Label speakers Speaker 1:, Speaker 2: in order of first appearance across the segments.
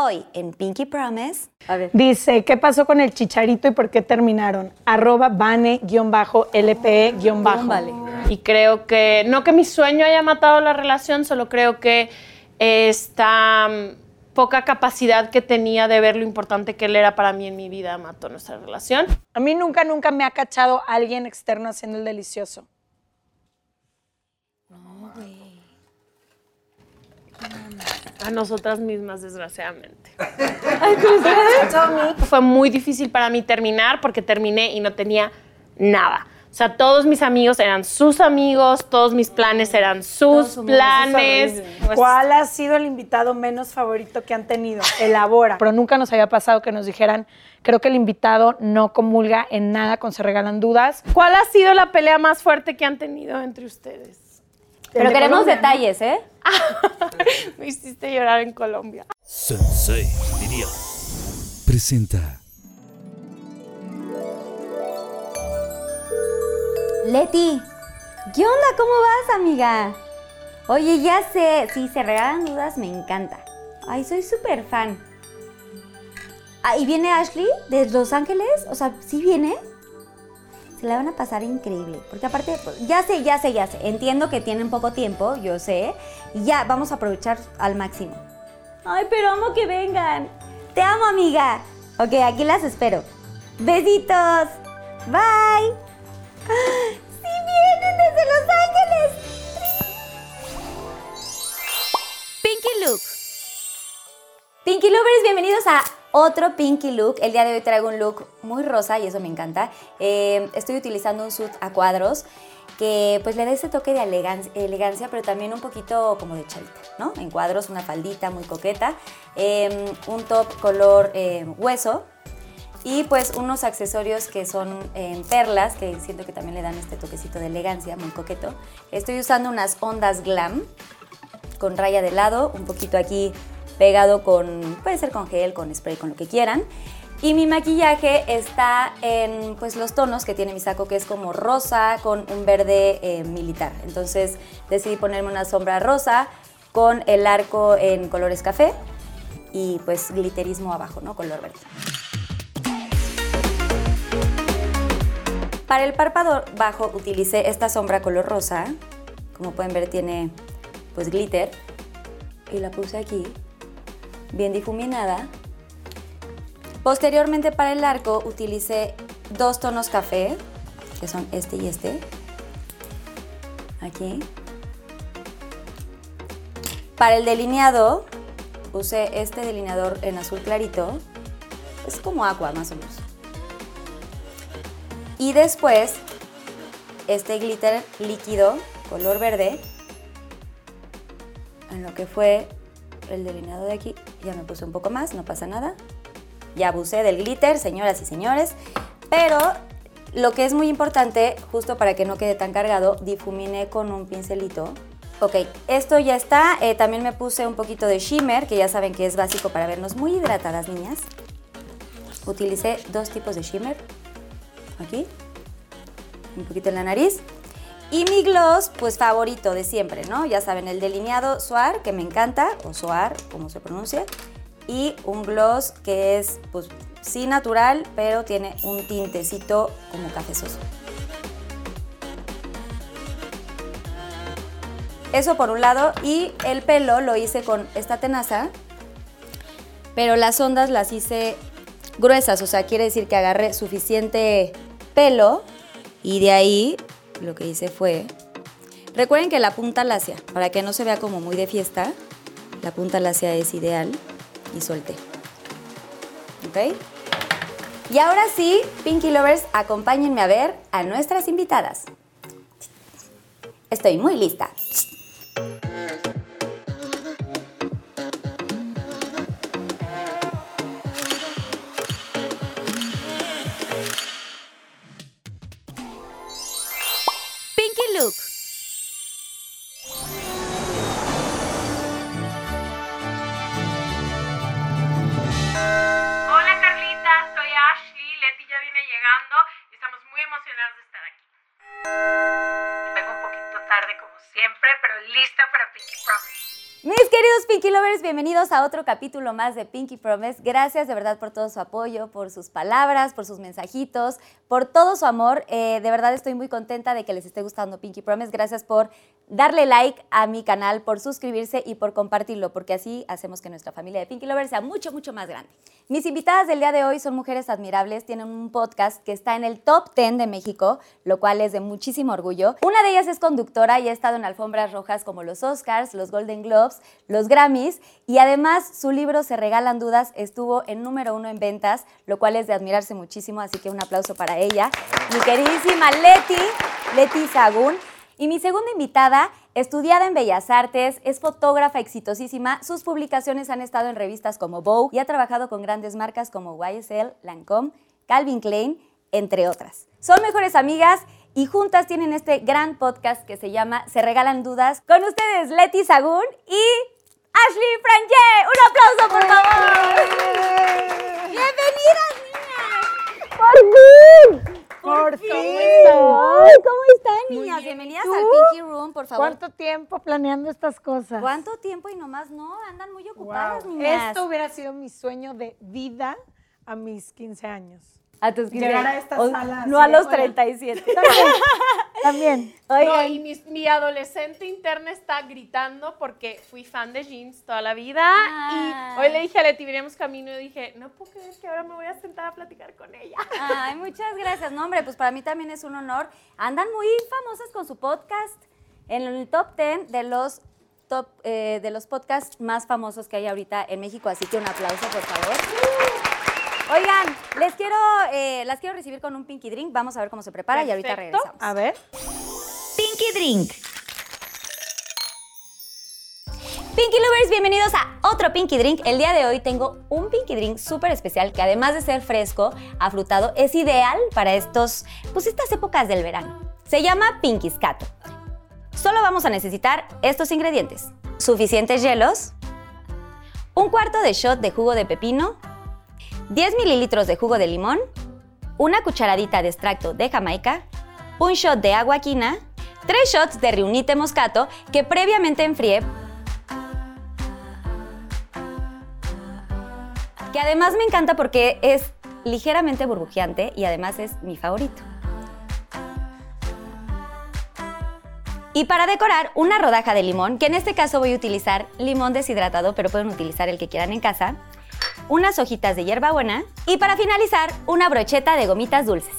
Speaker 1: Hoy en Pinky Promise.
Speaker 2: A ver.
Speaker 3: Dice, ¿qué pasó con el chicharito y por qué terminaron? Arroba bane-lpe-
Speaker 2: Vale.
Speaker 4: Y creo que, no que mi sueño haya matado la relación, solo creo que esta mm, poca capacidad que tenía de ver lo importante que él era para mí en mi vida mató nuestra relación.
Speaker 3: A mí nunca, nunca me ha cachado alguien externo haciendo el delicioso.
Speaker 4: A nosotras mismas, desgraciadamente. Fue muy difícil para mí terminar porque terminé y no tenía nada. O sea, todos mis amigos eran sus amigos, todos mis planes eran sus planes.
Speaker 3: ¿Cuál ha sido el invitado menos favorito que han tenido? Elabora. Pero nunca nos había pasado que nos dijeran, creo que el invitado no comulga en nada con se regalan dudas.
Speaker 4: ¿Cuál ha sido la pelea más fuerte que han tenido entre ustedes?
Speaker 2: Pero queremos detalles, ¿eh?
Speaker 4: Me hiciste llorar en Colombia.
Speaker 5: Sensei, diría. Presenta.
Speaker 1: Leti, ¿qué onda? ¿Cómo vas, amiga? Oye, ya sé, si se regalan dudas, me encanta. Ay, soy súper fan. Ah, ¿y viene Ashley de Los Ángeles? O sea, ¿sí viene? Se la van a pasar increíble. Porque aparte, ya sé, ya sé, ya sé. Entiendo que tienen poco tiempo, yo sé. Y ya, vamos a aprovechar al máximo. Ay, pero amo que vengan. Te amo, amiga. Ok, aquí las espero. Besitos. Bye. ¡Sí vienen desde Los Ángeles! Pinky Look. Pinky Lovers, bienvenidos a otro Pinky Look. El día de hoy traigo un look muy rosa y eso me encanta. Eh, estoy utilizando un suit a cuadros que pues le da ese toque de elegan- elegancia, pero también un poquito como de chavita, ¿no? En cuadros, una faldita muy coqueta, eh, un top color eh, hueso, y pues unos accesorios que son en perlas, que siento que también le dan este toquecito de elegancia, muy coqueto. Estoy usando unas ondas glam con raya de lado, un poquito aquí pegado con, puede ser con gel, con spray, con lo que quieran. Y mi maquillaje está en pues los tonos que tiene mi saco, que es como rosa con un verde eh, militar. Entonces decidí ponerme una sombra rosa con el arco en colores café y pues glitterismo abajo, ¿no? Color verde. Para el párpado bajo utilicé esta sombra color rosa. Como pueden ver tiene pues glitter. Y la puse aquí, bien difuminada. Posteriormente para el arco utilicé dos tonos café, que son este y este. Aquí. Para el delineado usé este delineador en azul clarito. Es como agua más o menos. Y después, este glitter líquido, color verde, en lo que fue el delineado de aquí, ya me puse un poco más, no pasa nada. Ya abusé del glitter, señoras y señores. Pero lo que es muy importante, justo para que no quede tan cargado, difuminé con un pincelito. Ok, esto ya está. Eh, también me puse un poquito de shimmer, que ya saben que es básico para vernos muy hidratadas, niñas. Utilicé dos tipos de shimmer aquí, un poquito en la nariz. Y mi gloss, pues favorito de siempre, ¿no? Ya saben, el delineado Soar, que me encanta, o Soar, como se pronuncia. Y un gloss que es, pues, sí natural, pero tiene un tintecito como cafezoso. Eso por un lado. Y el pelo lo hice con esta tenaza, pero las ondas las hice gruesas, o sea, quiere decir que agarré suficiente pelo y de ahí lo que hice fue... Recuerden que la punta lacia, para que no se vea como muy de fiesta, la punta lacia es ideal y solté. ¿Ok? Y ahora sí, Pinky Lovers, acompáñenme a ver a nuestras invitadas. Estoy muy lista. Bienvenidos a otro capítulo más de Pinky Promise. Gracias de verdad por todo su apoyo, por sus palabras, por sus mensajitos, por todo su amor. Eh, de verdad estoy muy contenta de que les esté gustando Pinky Promise. Gracias por darle like a mi canal, por suscribirse y por compartirlo, porque así hacemos que nuestra familia de Pinky Lovers sea mucho, mucho más grande. Mis invitadas del día de hoy son mujeres admirables, tienen un podcast que está en el top 10 de México, lo cual es de muchísimo orgullo. Una de ellas es conductora y ha estado en alfombras rojas como los Oscars, los Golden Globes, los Grammys y además su libro Se Regalan Dudas estuvo en número uno en ventas, lo cual es de admirarse muchísimo, así que un aplauso para ella. Mi queridísima Leti, Leti Sagún. Y mi segunda invitada, estudiada en Bellas Artes, es fotógrafa exitosísima. Sus publicaciones han estado en revistas como Vogue y ha trabajado con grandes marcas como YSL, Lancome, Calvin Klein, entre otras. Son mejores amigas y juntas tienen este gran podcast que se llama Se Regalan Dudas. Con ustedes, Leti Sagún y Ashley Franje. Un aplauso, por favor. Bienvenidas, niñas.
Speaker 3: ¡Por fin! ¡Por fin!
Speaker 1: Ay, ¿Cómo están, niñas? Bienvenidas
Speaker 3: ¿Tú?
Speaker 1: al Pinky Room, por favor.
Speaker 3: ¿Cuánto tiempo planeando estas cosas?
Speaker 1: ¿Cuánto tiempo y nomás no? Andan muy ocupadas,
Speaker 3: Wow.
Speaker 1: niñas.
Speaker 3: Esto hubiera sido mi sueño de vida a mis 15 años.
Speaker 1: A tus 15
Speaker 3: llegar a esta
Speaker 1: O-
Speaker 3: sala
Speaker 1: No a los
Speaker 3: hola.
Speaker 1: 37.
Speaker 3: También. También.
Speaker 4: No, y mi, mi adolescente interna está gritando porque fui fan de jeans toda la vida.
Speaker 1: Ah.
Speaker 4: Y hoy le dije a Leti, iremos camino y dije, no puedo creer que ahora me voy a sentar a platicar con ella.
Speaker 1: Ay, muchas gracias. No, hombre, pues para mí también es un honor. Andan muy famosas con su podcast en el top 10 de los top eh, de los podcasts más famosos que hay ahorita en México, así que un aplauso, por favor. Oigan, les quiero, eh, las quiero recibir con un Pinky Drink. Vamos a ver cómo se prepara y ahorita regresamos.
Speaker 3: A ver.
Speaker 1: Pinky Drink. Pinky Lovers, bienvenidos a otro Pinky Drink. El día de hoy tengo un Pinky Drink súper especial que además de ser fresco, afrutado, es ideal para estos, pues estas épocas del verano. Se llama Pinky Scato. Solo vamos a necesitar estos ingredientes. Suficientes hielos, un cuarto de shot de jugo de pepino, 10 mililitros de jugo de limón, una cucharadita de extracto de jamaica, un shot de agua quina, tres shots de reunite moscato que previamente enfrié, que además me encanta porque es ligeramente burbujeante y además es mi favorito. Y para decorar, una rodaja de limón, que en este caso voy a utilizar limón deshidratado, pero pueden utilizar el que quieran en casa, unas hojitas de hierbabuena y para finalizar, una brocheta de gomitas dulces.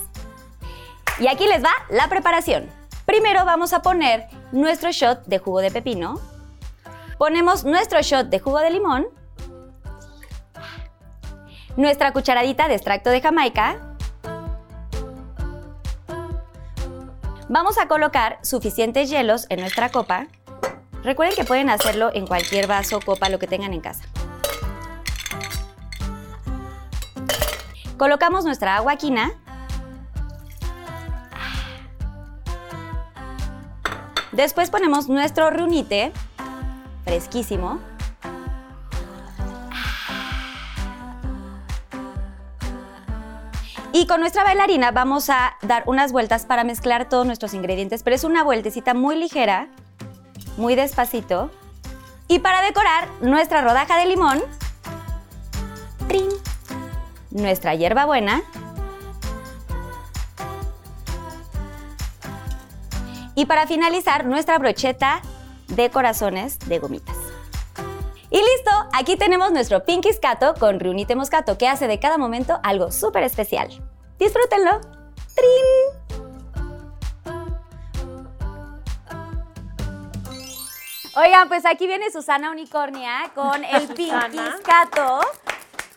Speaker 1: Y aquí les va la preparación. Primero vamos a poner nuestro shot de jugo de pepino, ponemos nuestro shot de jugo de limón, nuestra cucharadita de extracto de jamaica, Vamos a colocar suficientes hielos en nuestra copa. Recuerden que pueden hacerlo en cualquier vaso, copa, lo que tengan en casa. Colocamos nuestra agua quina. Después ponemos nuestro runite, fresquísimo. Y con nuestra bailarina vamos a dar unas vueltas para mezclar todos nuestros ingredientes, pero es una vueltecita muy ligera, muy despacito. Y para decorar, nuestra rodaja de limón, ¡trin! Nuestra hierbabuena y para finalizar, nuestra brocheta de corazones de gomitas. Y listo, aquí tenemos nuestro Pinky Scato con Reunite Moscato, que hace de cada momento algo súper especial. Disfrútenlo. ¡Trin! Oigan, pues aquí viene Susana Unicornia con el Pinky. Scato,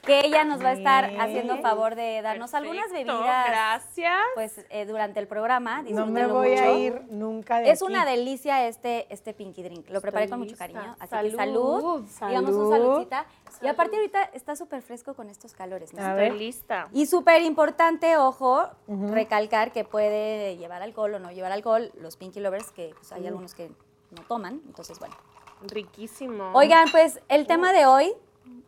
Speaker 1: que ella nos va a estar haciendo favor de darnos algunas bebidas
Speaker 4: Gracias.
Speaker 1: pues, eh, durante el programa.
Speaker 3: No me voy a ir nunca de
Speaker 1: Es
Speaker 3: aquí.
Speaker 1: una delicia este, este Pinky Drink. Lo preparé con mucho cariño. Así
Speaker 4: Salud.
Speaker 1: que salud. Digamos un
Speaker 3: Salud.
Speaker 1: saludcita. Y aparte ahorita está súper fresco con estos calores. ¿no?
Speaker 3: A
Speaker 4: Estoy
Speaker 3: ver.
Speaker 4: lista.
Speaker 1: Y súper importante, ojo, recalcar que puede llevar alcohol o no llevar alcohol. Los Pinky Lovers, que pues, hay algunos que no toman. Entonces, bueno.
Speaker 4: Riquísimo.
Speaker 1: Oigan, pues el tema de hoy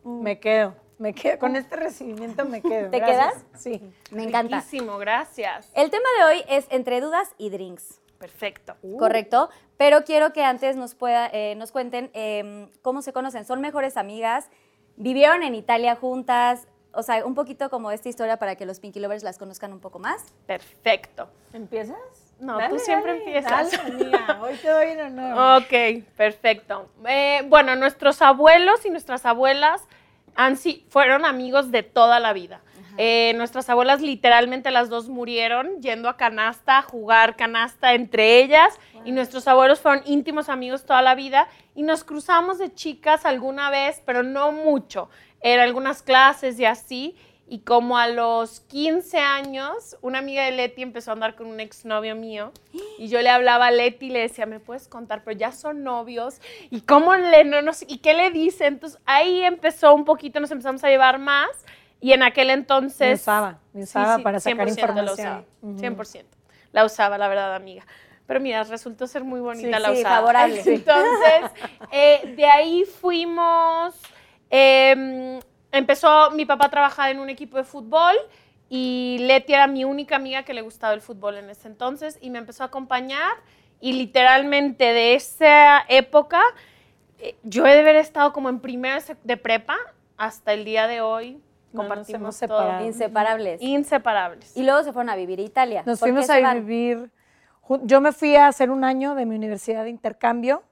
Speaker 3: Me quedo. Me quedo. Con este recibimiento me quedo.
Speaker 1: ¿Te
Speaker 3: Gracias.
Speaker 1: quedas?
Speaker 3: Sí.
Speaker 1: me encanta.
Speaker 4: Riquísimo, gracias.
Speaker 1: El tema de hoy es entre dudas y drinks.
Speaker 4: Perfecto.
Speaker 1: ¿correcto? Pero quiero que antes nos, pueda, eh, nos cuenten em, cómo se conocen. ¿Son mejores amigas? ¿Vivieron en Italia juntas? O sea, un poquito como esta historia para que los Pinky Lovers las conozcan un poco más.
Speaker 4: Perfecto.
Speaker 3: ¿Empiezas?
Speaker 4: No, tú siempre empiezas.
Speaker 3: Dale. Hoy te doy el honor.
Speaker 4: Ok, perfecto. Eh, bueno, nuestros abuelos y nuestras abuelas han, fueron amigos de toda la vida. Eh, nuestras abuelas literalmente las dos murieron yendo a canasta, a jugar canasta entre ellas. Y nuestros abuelos fueron íntimos amigos toda la vida. Y nos cruzamos de chicas alguna vez, pero no mucho. En algunas clases y así. Y como a los 15 años, una amiga de Leti empezó a andar con un exnovio mío. Y yo le hablaba a Leti y le decía, ¿me puedes contar? Pero ya son novios. ¿Y cómo le, no, nos- y qué le dice? Entonces ahí empezó un poquito, nos empezamos a llevar más. Y en aquel entonces...
Speaker 3: Me usaba, me usaba para sacar
Speaker 4: 100% La
Speaker 3: información.
Speaker 4: usaba,
Speaker 3: Ujú.
Speaker 4: 100%. La usaba, la verdad, amiga. Pero mira, resultó ser muy bonita
Speaker 1: Sí,
Speaker 4: la
Speaker 1: sí,
Speaker 4: usada.
Speaker 1: favorable.
Speaker 4: Entonces, eh, de ahí fuimos... eh, empezó mi papá a trabajar en un equipo de fútbol y Leti era mi única amiga que le gustaba el fútbol en ese entonces y me empezó a acompañar y literalmente de esa época eh, yo he de haber estado como en primero de prepa hasta el día de hoy.
Speaker 3: No nos
Speaker 4: Compartimos todo.
Speaker 3: separado.
Speaker 1: Inseparables.
Speaker 4: Inseparables.
Speaker 1: Y luego se fueron a vivir a Italia.
Speaker 3: Nos
Speaker 1: ¿Por qué
Speaker 3: fuimos a vivir. Yo me fui a hacer un año de mi universidad de intercambio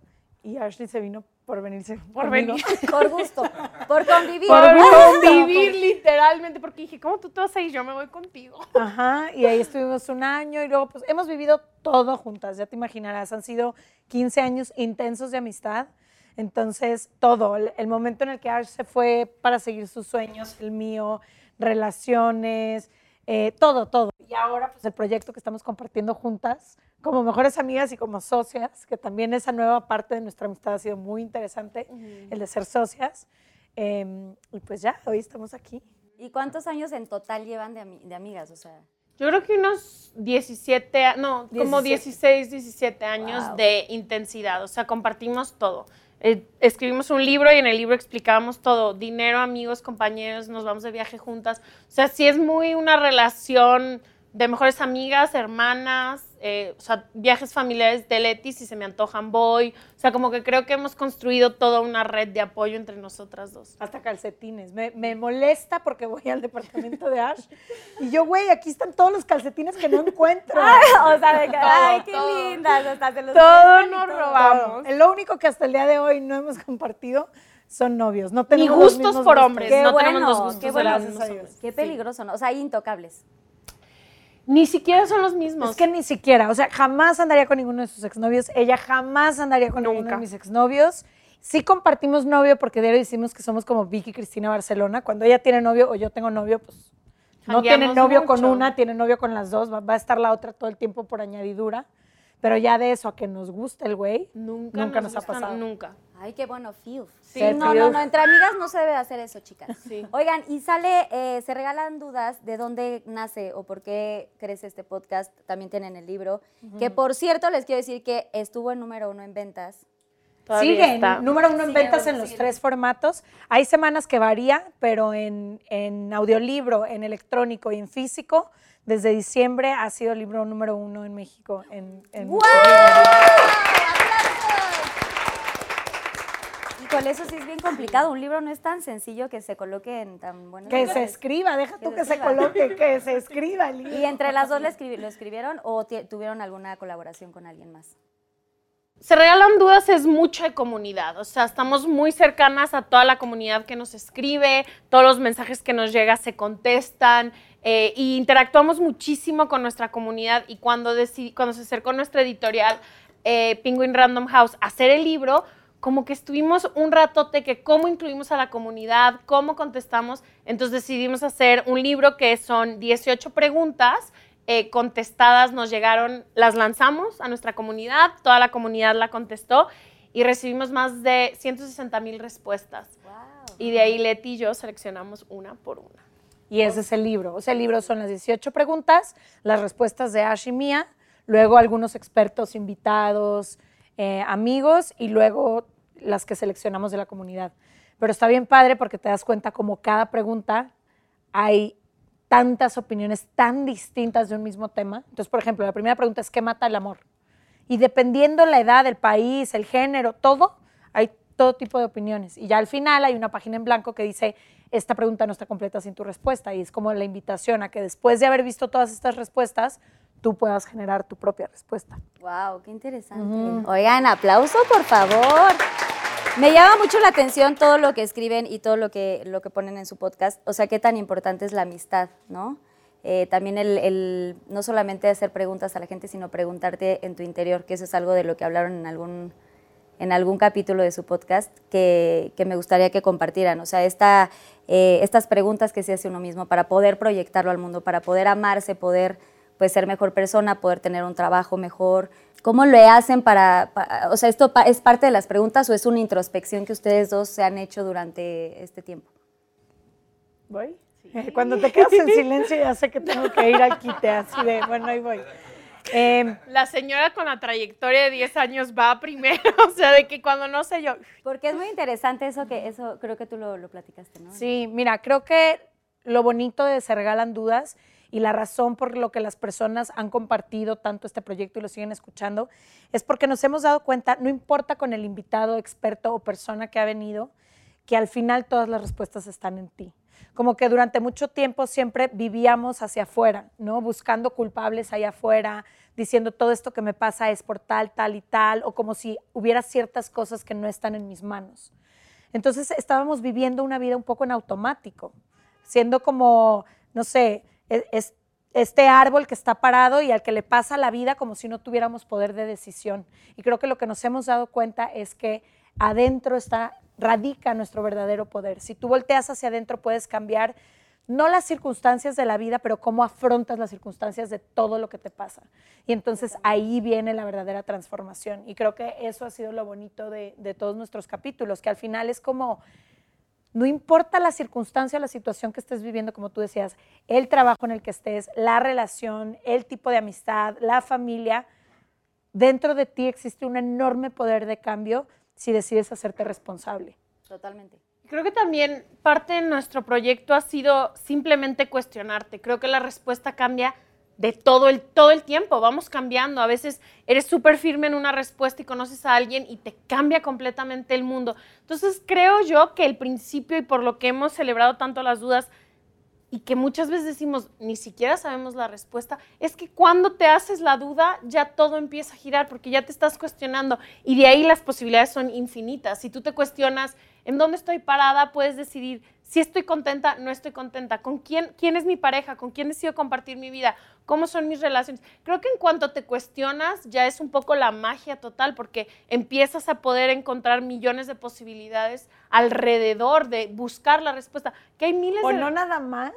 Speaker 3: y Ashley se vino por venirse.
Speaker 4: Por
Speaker 3: conmigo.
Speaker 4: venir.
Speaker 1: Por gusto, por convivir.
Speaker 3: Por
Speaker 4: Por
Speaker 3: gusto.
Speaker 4: convivir literalmente, porque dije, ¿cómo tú te vas a ir? Yo me voy contigo.
Speaker 3: Ajá, y ahí estuvimos un año y luego pues hemos vivido todo juntas, ya te imaginarás, han sido 15 años intensos de amistad. Entonces, todo, el, el momento en el que Ash se fue para seguir sus sueños, el mío, relaciones, eh, todo, todo. Y ahora, pues el proyecto que estamos compartiendo juntas, como mejores amigas y como socias, que también esa nueva parte de nuestra amistad ha sido muy interesante, el de ser socias. Em, y pues ya, hoy estamos aquí.
Speaker 1: ¿Y cuántos años en total llevan de, ami- de amigas? O sea,
Speaker 4: Yo creo que unos 17, a- no, como 16, 17 años
Speaker 1: Wow.
Speaker 4: de intensidad. O sea, compartimos todo. Eh, escribimos un libro y en el libro explicábamos todo. Dinero, amigos, compañeros, nos vamos de viaje juntas. O sea, sí es muy una relación de mejores amigas, hermanas, eh, o sea, viajes familiares de Leti, si se me antojan voy. O sea, como que creo que hemos construido toda una red de apoyo entre nosotras dos.
Speaker 3: Hasta calcetines. Me, me molesta porque voy al departamento de Ash y yo, güey, aquí están todos los calcetines que no encuentro.
Speaker 1: o sea, de que,
Speaker 4: Todo,
Speaker 1: ay, qué
Speaker 4: todo.
Speaker 1: lindas, hasta se los
Speaker 4: Todo nos
Speaker 1: todo.
Speaker 4: robamos.
Speaker 3: Todo. Lo único que hasta el día de hoy no hemos compartido son novios. No
Speaker 4: Ni
Speaker 3: tenemos los
Speaker 4: gustos por
Speaker 3: gustos.
Speaker 4: hombres.
Speaker 1: Qué
Speaker 4: no
Speaker 1: bueno,
Speaker 4: tenemos los gustos
Speaker 1: qué
Speaker 4: de
Speaker 1: bueno.
Speaker 4: hombres.
Speaker 1: Qué peligroso, ¿no? O sea, intocables.
Speaker 4: Ni siquiera son los mismos.
Speaker 3: Es que ni siquiera, o sea, jamás andaría con ninguno de sus exnovios. Ella jamás andaría con ninguno de mis exnovios. Sí compartimos novio porque diario decimos que somos como Vicky y Cristina Barcelona. Cuando ella tiene novio o yo tengo novio, pues no tiene novio con una, tiene novio con las dos. Va, va a estar la otra todo el tiempo por añadidura. Pero ya de eso a que nos guste el güey,
Speaker 4: Nunca,
Speaker 3: nunca nos, ha pasado.
Speaker 4: Nunca.
Speaker 1: Ay, qué bueno, fiu.
Speaker 4: Sí,
Speaker 1: no,
Speaker 3: fiu.
Speaker 1: no, no, entre amigas no se debe hacer eso, chicas.
Speaker 4: Sí.
Speaker 1: Oigan, y sale, eh, se regalan dudas de dónde nace o por qué crece este podcast, también tienen el libro, que por cierto les quiero decir que estuvo en número uno en ventas.
Speaker 4: Todavía
Speaker 3: Sigue,
Speaker 4: está.
Speaker 3: número uno en ventas en los
Speaker 1: sigue.
Speaker 3: tres formatos. Hay semanas que varía, pero en, en audiolibro, en electrónico y en físico, desde diciembre ha sido el libro número uno en México. En, en-
Speaker 1: Híjole, eso sí es bien complicado. Un libro no es tan sencillo que se coloque en tan buenos
Speaker 3: Que se escriba, deja
Speaker 1: Que
Speaker 3: tú
Speaker 1: se
Speaker 3: que se coloque, que se escriba el libro.
Speaker 1: ¿Y entre las dos lo, escribi- lo escribieron o tuvieron alguna colaboración con alguien más?
Speaker 4: Se regalan dudas es mucho de comunidad, o sea, estamos muy cercanas a toda la comunidad que nos escribe, todos los mensajes que nos llegan se contestan eh, y interactuamos muchísimo con nuestra comunidad y cuando, cuando se acercó nuestra editorial eh, Penguin Random House a hacer el libro, como que estuvimos un ratote que cómo incluimos a la comunidad, cómo contestamos, entonces decidimos hacer un libro que son 18 preguntas eh, contestadas, nos llegaron, las lanzamos a nuestra comunidad, toda la comunidad la contestó y recibimos más de 160 mil respuestas. Y de ahí Leti y yo seleccionamos una por una.
Speaker 3: Y ese es el libro. O sea, el libro son las 18 preguntas, las respuestas de Ash y mía, luego algunos expertos invitados, eh, amigos y luego las que seleccionamos de la comunidad. Pero está bien padre porque te das cuenta como cada pregunta hay tantas opiniones tan distintas de un mismo tema. Entonces, por ejemplo, la primera pregunta es ¿qué mata el amor? Y dependiendo la edad, el país, el género, todo, hay todo tipo de opiniones. Y ya al final hay una página en blanco que dice, esta pregunta no está completa sin tu respuesta. Y es como la invitación a que después de haber visto todas estas respuestas, tú puedas generar tu propia respuesta.
Speaker 1: Wow, qué interesante. Oigan, aplauso, por favor. Me llama mucho la atención todo lo que escriben y todo lo que, lo que ponen en su podcast. O sea, qué tan importante es la amistad, ¿no? Eh, también el, el, no solamente hacer preguntas a la gente, sino preguntarte en tu interior, que eso es algo de lo que hablaron en algún, en algún capítulo de su podcast que, que me gustaría que compartieran. O sea, esta, eh, estas preguntas que se hace uno mismo para poder proyectarlo al mundo, para poder amarse, poder pues, ser mejor persona, poder tener un trabajo mejor. ¿Cómo lo hacen para, para o sea, esto pa- es parte de las preguntas o es una introspección que ustedes dos se han hecho durante este tiempo?
Speaker 3: ¿Voy? Eh, Cuando te quedas en silencio ya sé que tengo que ir al quite, así de, bueno, ahí voy. Eh,
Speaker 4: La señora con la trayectoria de 10 años va primero, o sea, de que cuando no sé yo,
Speaker 1: Porque es muy interesante eso que, eso creo que tú lo, lo platicaste, ¿no?
Speaker 3: Sí, mira, creo que lo bonito de Se Regalan Dudas y la razón por lo que las personas han compartido tanto este proyecto y lo siguen escuchando es porque nos hemos dado cuenta, no importa con el invitado, experto o persona que ha venido, que al final todas las respuestas están en ti. Como que durante mucho tiempo siempre vivíamos hacia afuera, ¿no? Buscando culpables allá afuera, diciendo todo esto que me pasa es por tal, tal y tal, o como si hubiera ciertas cosas que no están en mis manos. Entonces estábamos viviendo una vida un poco en automático, siendo como, no sé, es, este árbol que está parado y al que le pasa la vida como si no tuviéramos poder de decisión. Y creo que lo que nos hemos dado cuenta es que adentro está, radica nuestro verdadero poder. Si tú volteas hacia adentro puedes cambiar no las circunstancias de la vida, pero cómo afrontas las circunstancias de todo lo que te pasa. Y entonces ahí viene la verdadera transformación. Y creo que eso ha sido lo bonito de todos nuestros capítulos, que al final es como, no importa la circunstancia o la situación que estés viviendo, como tú decías, el trabajo en el que estés, la relación, el tipo de amistad, la familia, dentro de ti existe un enorme poder de cambio si decides hacerte responsable.
Speaker 1: Totalmente.
Speaker 4: Creo que también parte de nuestro proyecto ha sido simplemente cuestionarte. Creo que la respuesta cambia de todo el, todo el tiempo, vamos cambiando. A veces eres súper firme en una respuesta y conoces a alguien y te cambia completamente el mundo. Entonces creo yo que el principio y por lo que hemos celebrado tanto las dudas y que muchas veces decimos, ni siquiera sabemos la respuesta, es que cuando te haces la duda, ya todo empieza a girar porque ya te estás cuestionando y de ahí las posibilidades son infinitas. Si tú te cuestionas en dónde estoy parada, puedes decidir si estoy contenta, no estoy contenta, con quién, quién es mi pareja, con quién decido compartir mi vida, cómo son mis relaciones. Creo que en cuanto te cuestionas, ya es un poco la magia total porque empiezas a poder encontrar millones de posibilidades alrededor de buscar la respuesta, que hay miles
Speaker 3: O
Speaker 4: de...
Speaker 3: no nada más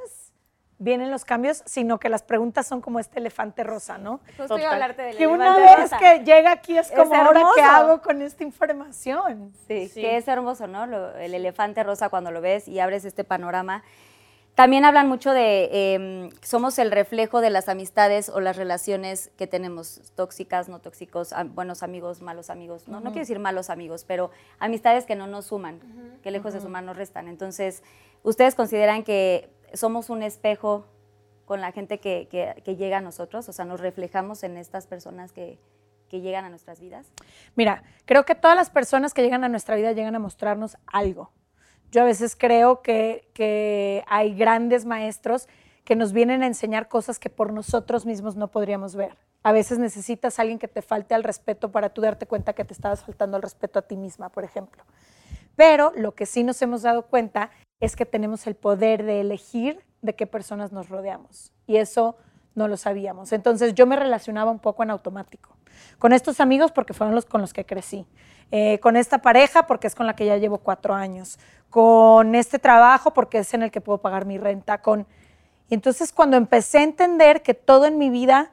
Speaker 3: vienen los cambios, sino que las preguntas son como este elefante rosa, ¿no?
Speaker 1: Justo iba
Speaker 4: Total.
Speaker 1: a hablarte del
Speaker 3: Que una
Speaker 1: elefante
Speaker 3: vez
Speaker 1: rosa.
Speaker 3: que llega aquí es
Speaker 1: Es
Speaker 3: como, ¿ahora qué hago con esta información?
Speaker 1: Sí,
Speaker 4: Sí.
Speaker 1: que es hermoso, ¿no? Lo- el elefante rosa cuando lo ves y abres este panorama. También hablan mucho de eh, somos el reflejo de las amistades o las relaciones que tenemos, tóxicas, no tóxicos, am- buenos amigos, malos amigos. No, no quiero decir malos amigos, pero amistades que no nos suman, que lejos de sumar nos restan. Entonces, ¿ustedes consideran que somos un espejo con la gente que, que- que llega a nosotros? O sea, nos reflejamos en estas personas que, que llegan a nuestras vidas.
Speaker 3: Mira, creo que todas las personas que llegan a nuestra vida llegan a mostrarnos algo. Yo a veces creo que, que hay grandes maestros que nos vienen a enseñar cosas que por nosotros mismos no podríamos ver. A veces necesitas alguien que te falte al respeto para tú darte cuenta que te estabas faltando al respeto a ti misma, por ejemplo. Pero lo que sí nos hemos dado cuenta es que tenemos el poder de elegir de qué personas nos rodeamos. Y eso no lo sabíamos. Entonces yo me relacionaba un poco en automático. Con estos amigos porque fueron los con los que crecí. Eh, con esta pareja porque es con la que ya llevo cuatro años. Con este trabajo porque es en el que puedo pagar mi renta. Con... Y entonces cuando empecé a entender que todo en mi vida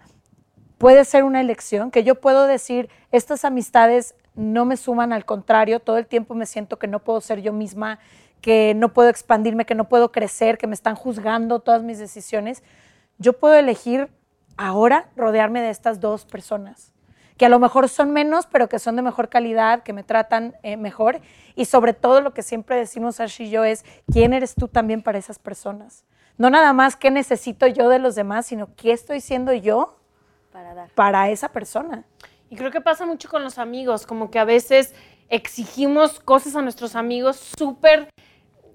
Speaker 3: puede ser una elección, que yo puedo decir, estas amistades no me suman, al contrario, todo el tiempo me siento que no puedo ser yo misma, que no puedo expandirme, que no puedo crecer, que me están juzgando todas mis decisiones. Yo puedo elegir ahora rodearme de estas dos personas, que a lo mejor son menos, pero que son de mejor calidad, que me tratan eh, mejor. Y sobre todo lo que siempre decimos Ash y yo es, ¿quién eres tú también para esas personas? No nada más qué necesito yo de los demás, sino qué estoy siendo yo
Speaker 1: Para dar.
Speaker 3: para esa persona.
Speaker 4: Y creo que pasa mucho con los amigos, como que a veces exigimos cosas a nuestros amigos súper,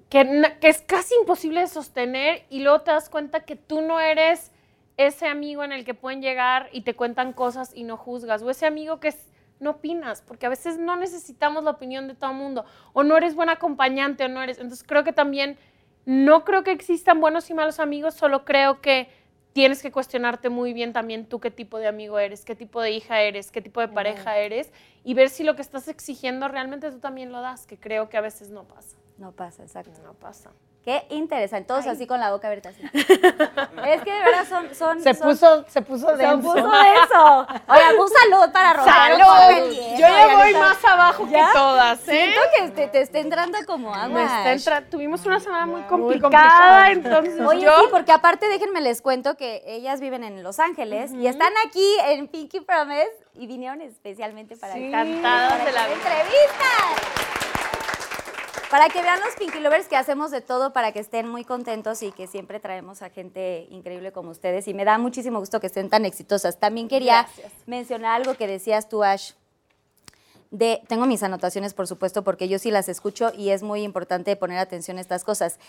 Speaker 4: que, es casi imposible de sostener y luego te das cuenta que tú no eres ese amigo en el que pueden llegar y te cuentan cosas y no juzgas, o ese amigo que es- no opinas, porque a veces no necesitamos la opinión de todo el mundo, o no eres buen acompañante, o no eres. Entonces creo que también, no creo que existan buenos y malos amigos, solo creo que tienes que cuestionarte muy bien también tú qué tipo de amigo eres, qué tipo de hija eres, qué tipo de pareja eres, y ver si lo que estás exigiendo realmente tú también lo das, que creo que a veces no pasa.
Speaker 1: No pasa, exacto.
Speaker 4: No pasa.
Speaker 1: Qué interesante. Todos así con la boca abierta. así. es que de verdad son... son
Speaker 3: Se
Speaker 1: son-
Speaker 3: puso, se puso
Speaker 1: Se
Speaker 3: denso.
Speaker 1: puso denso. Oigan, un salud para Roberto.
Speaker 4: ¡Salud! Yo ya voy más abajo que
Speaker 1: ¿Ya?
Speaker 4: todas, ¿eh?
Speaker 1: Siento que te, te está entrando como agua.
Speaker 4: Me está entra- Tuvimos una semana muy
Speaker 3: Muy
Speaker 4: complicada, entonces
Speaker 1: Oye,
Speaker 4: yo...
Speaker 1: sí, porque aparte déjenme les cuento que ellas viven en Los Ángeles y están aquí en Pinky Promise y vinieron especialmente para
Speaker 3: Sí.
Speaker 4: Encantadas
Speaker 1: para
Speaker 4: de la
Speaker 1: entrevista. Para que vean los Pinky Lovers que hacemos de todo para que estén muy contentos y que siempre traemos a gente increíble como ustedes. Y me da muchísimo gusto que estén tan exitosas. También quería
Speaker 4: Gracias.
Speaker 1: mencionar algo que decías tú, Ash. De, tengo mis anotaciones, por supuesto, porque yo sí las escucho y es muy importante poner atención a estas cosas.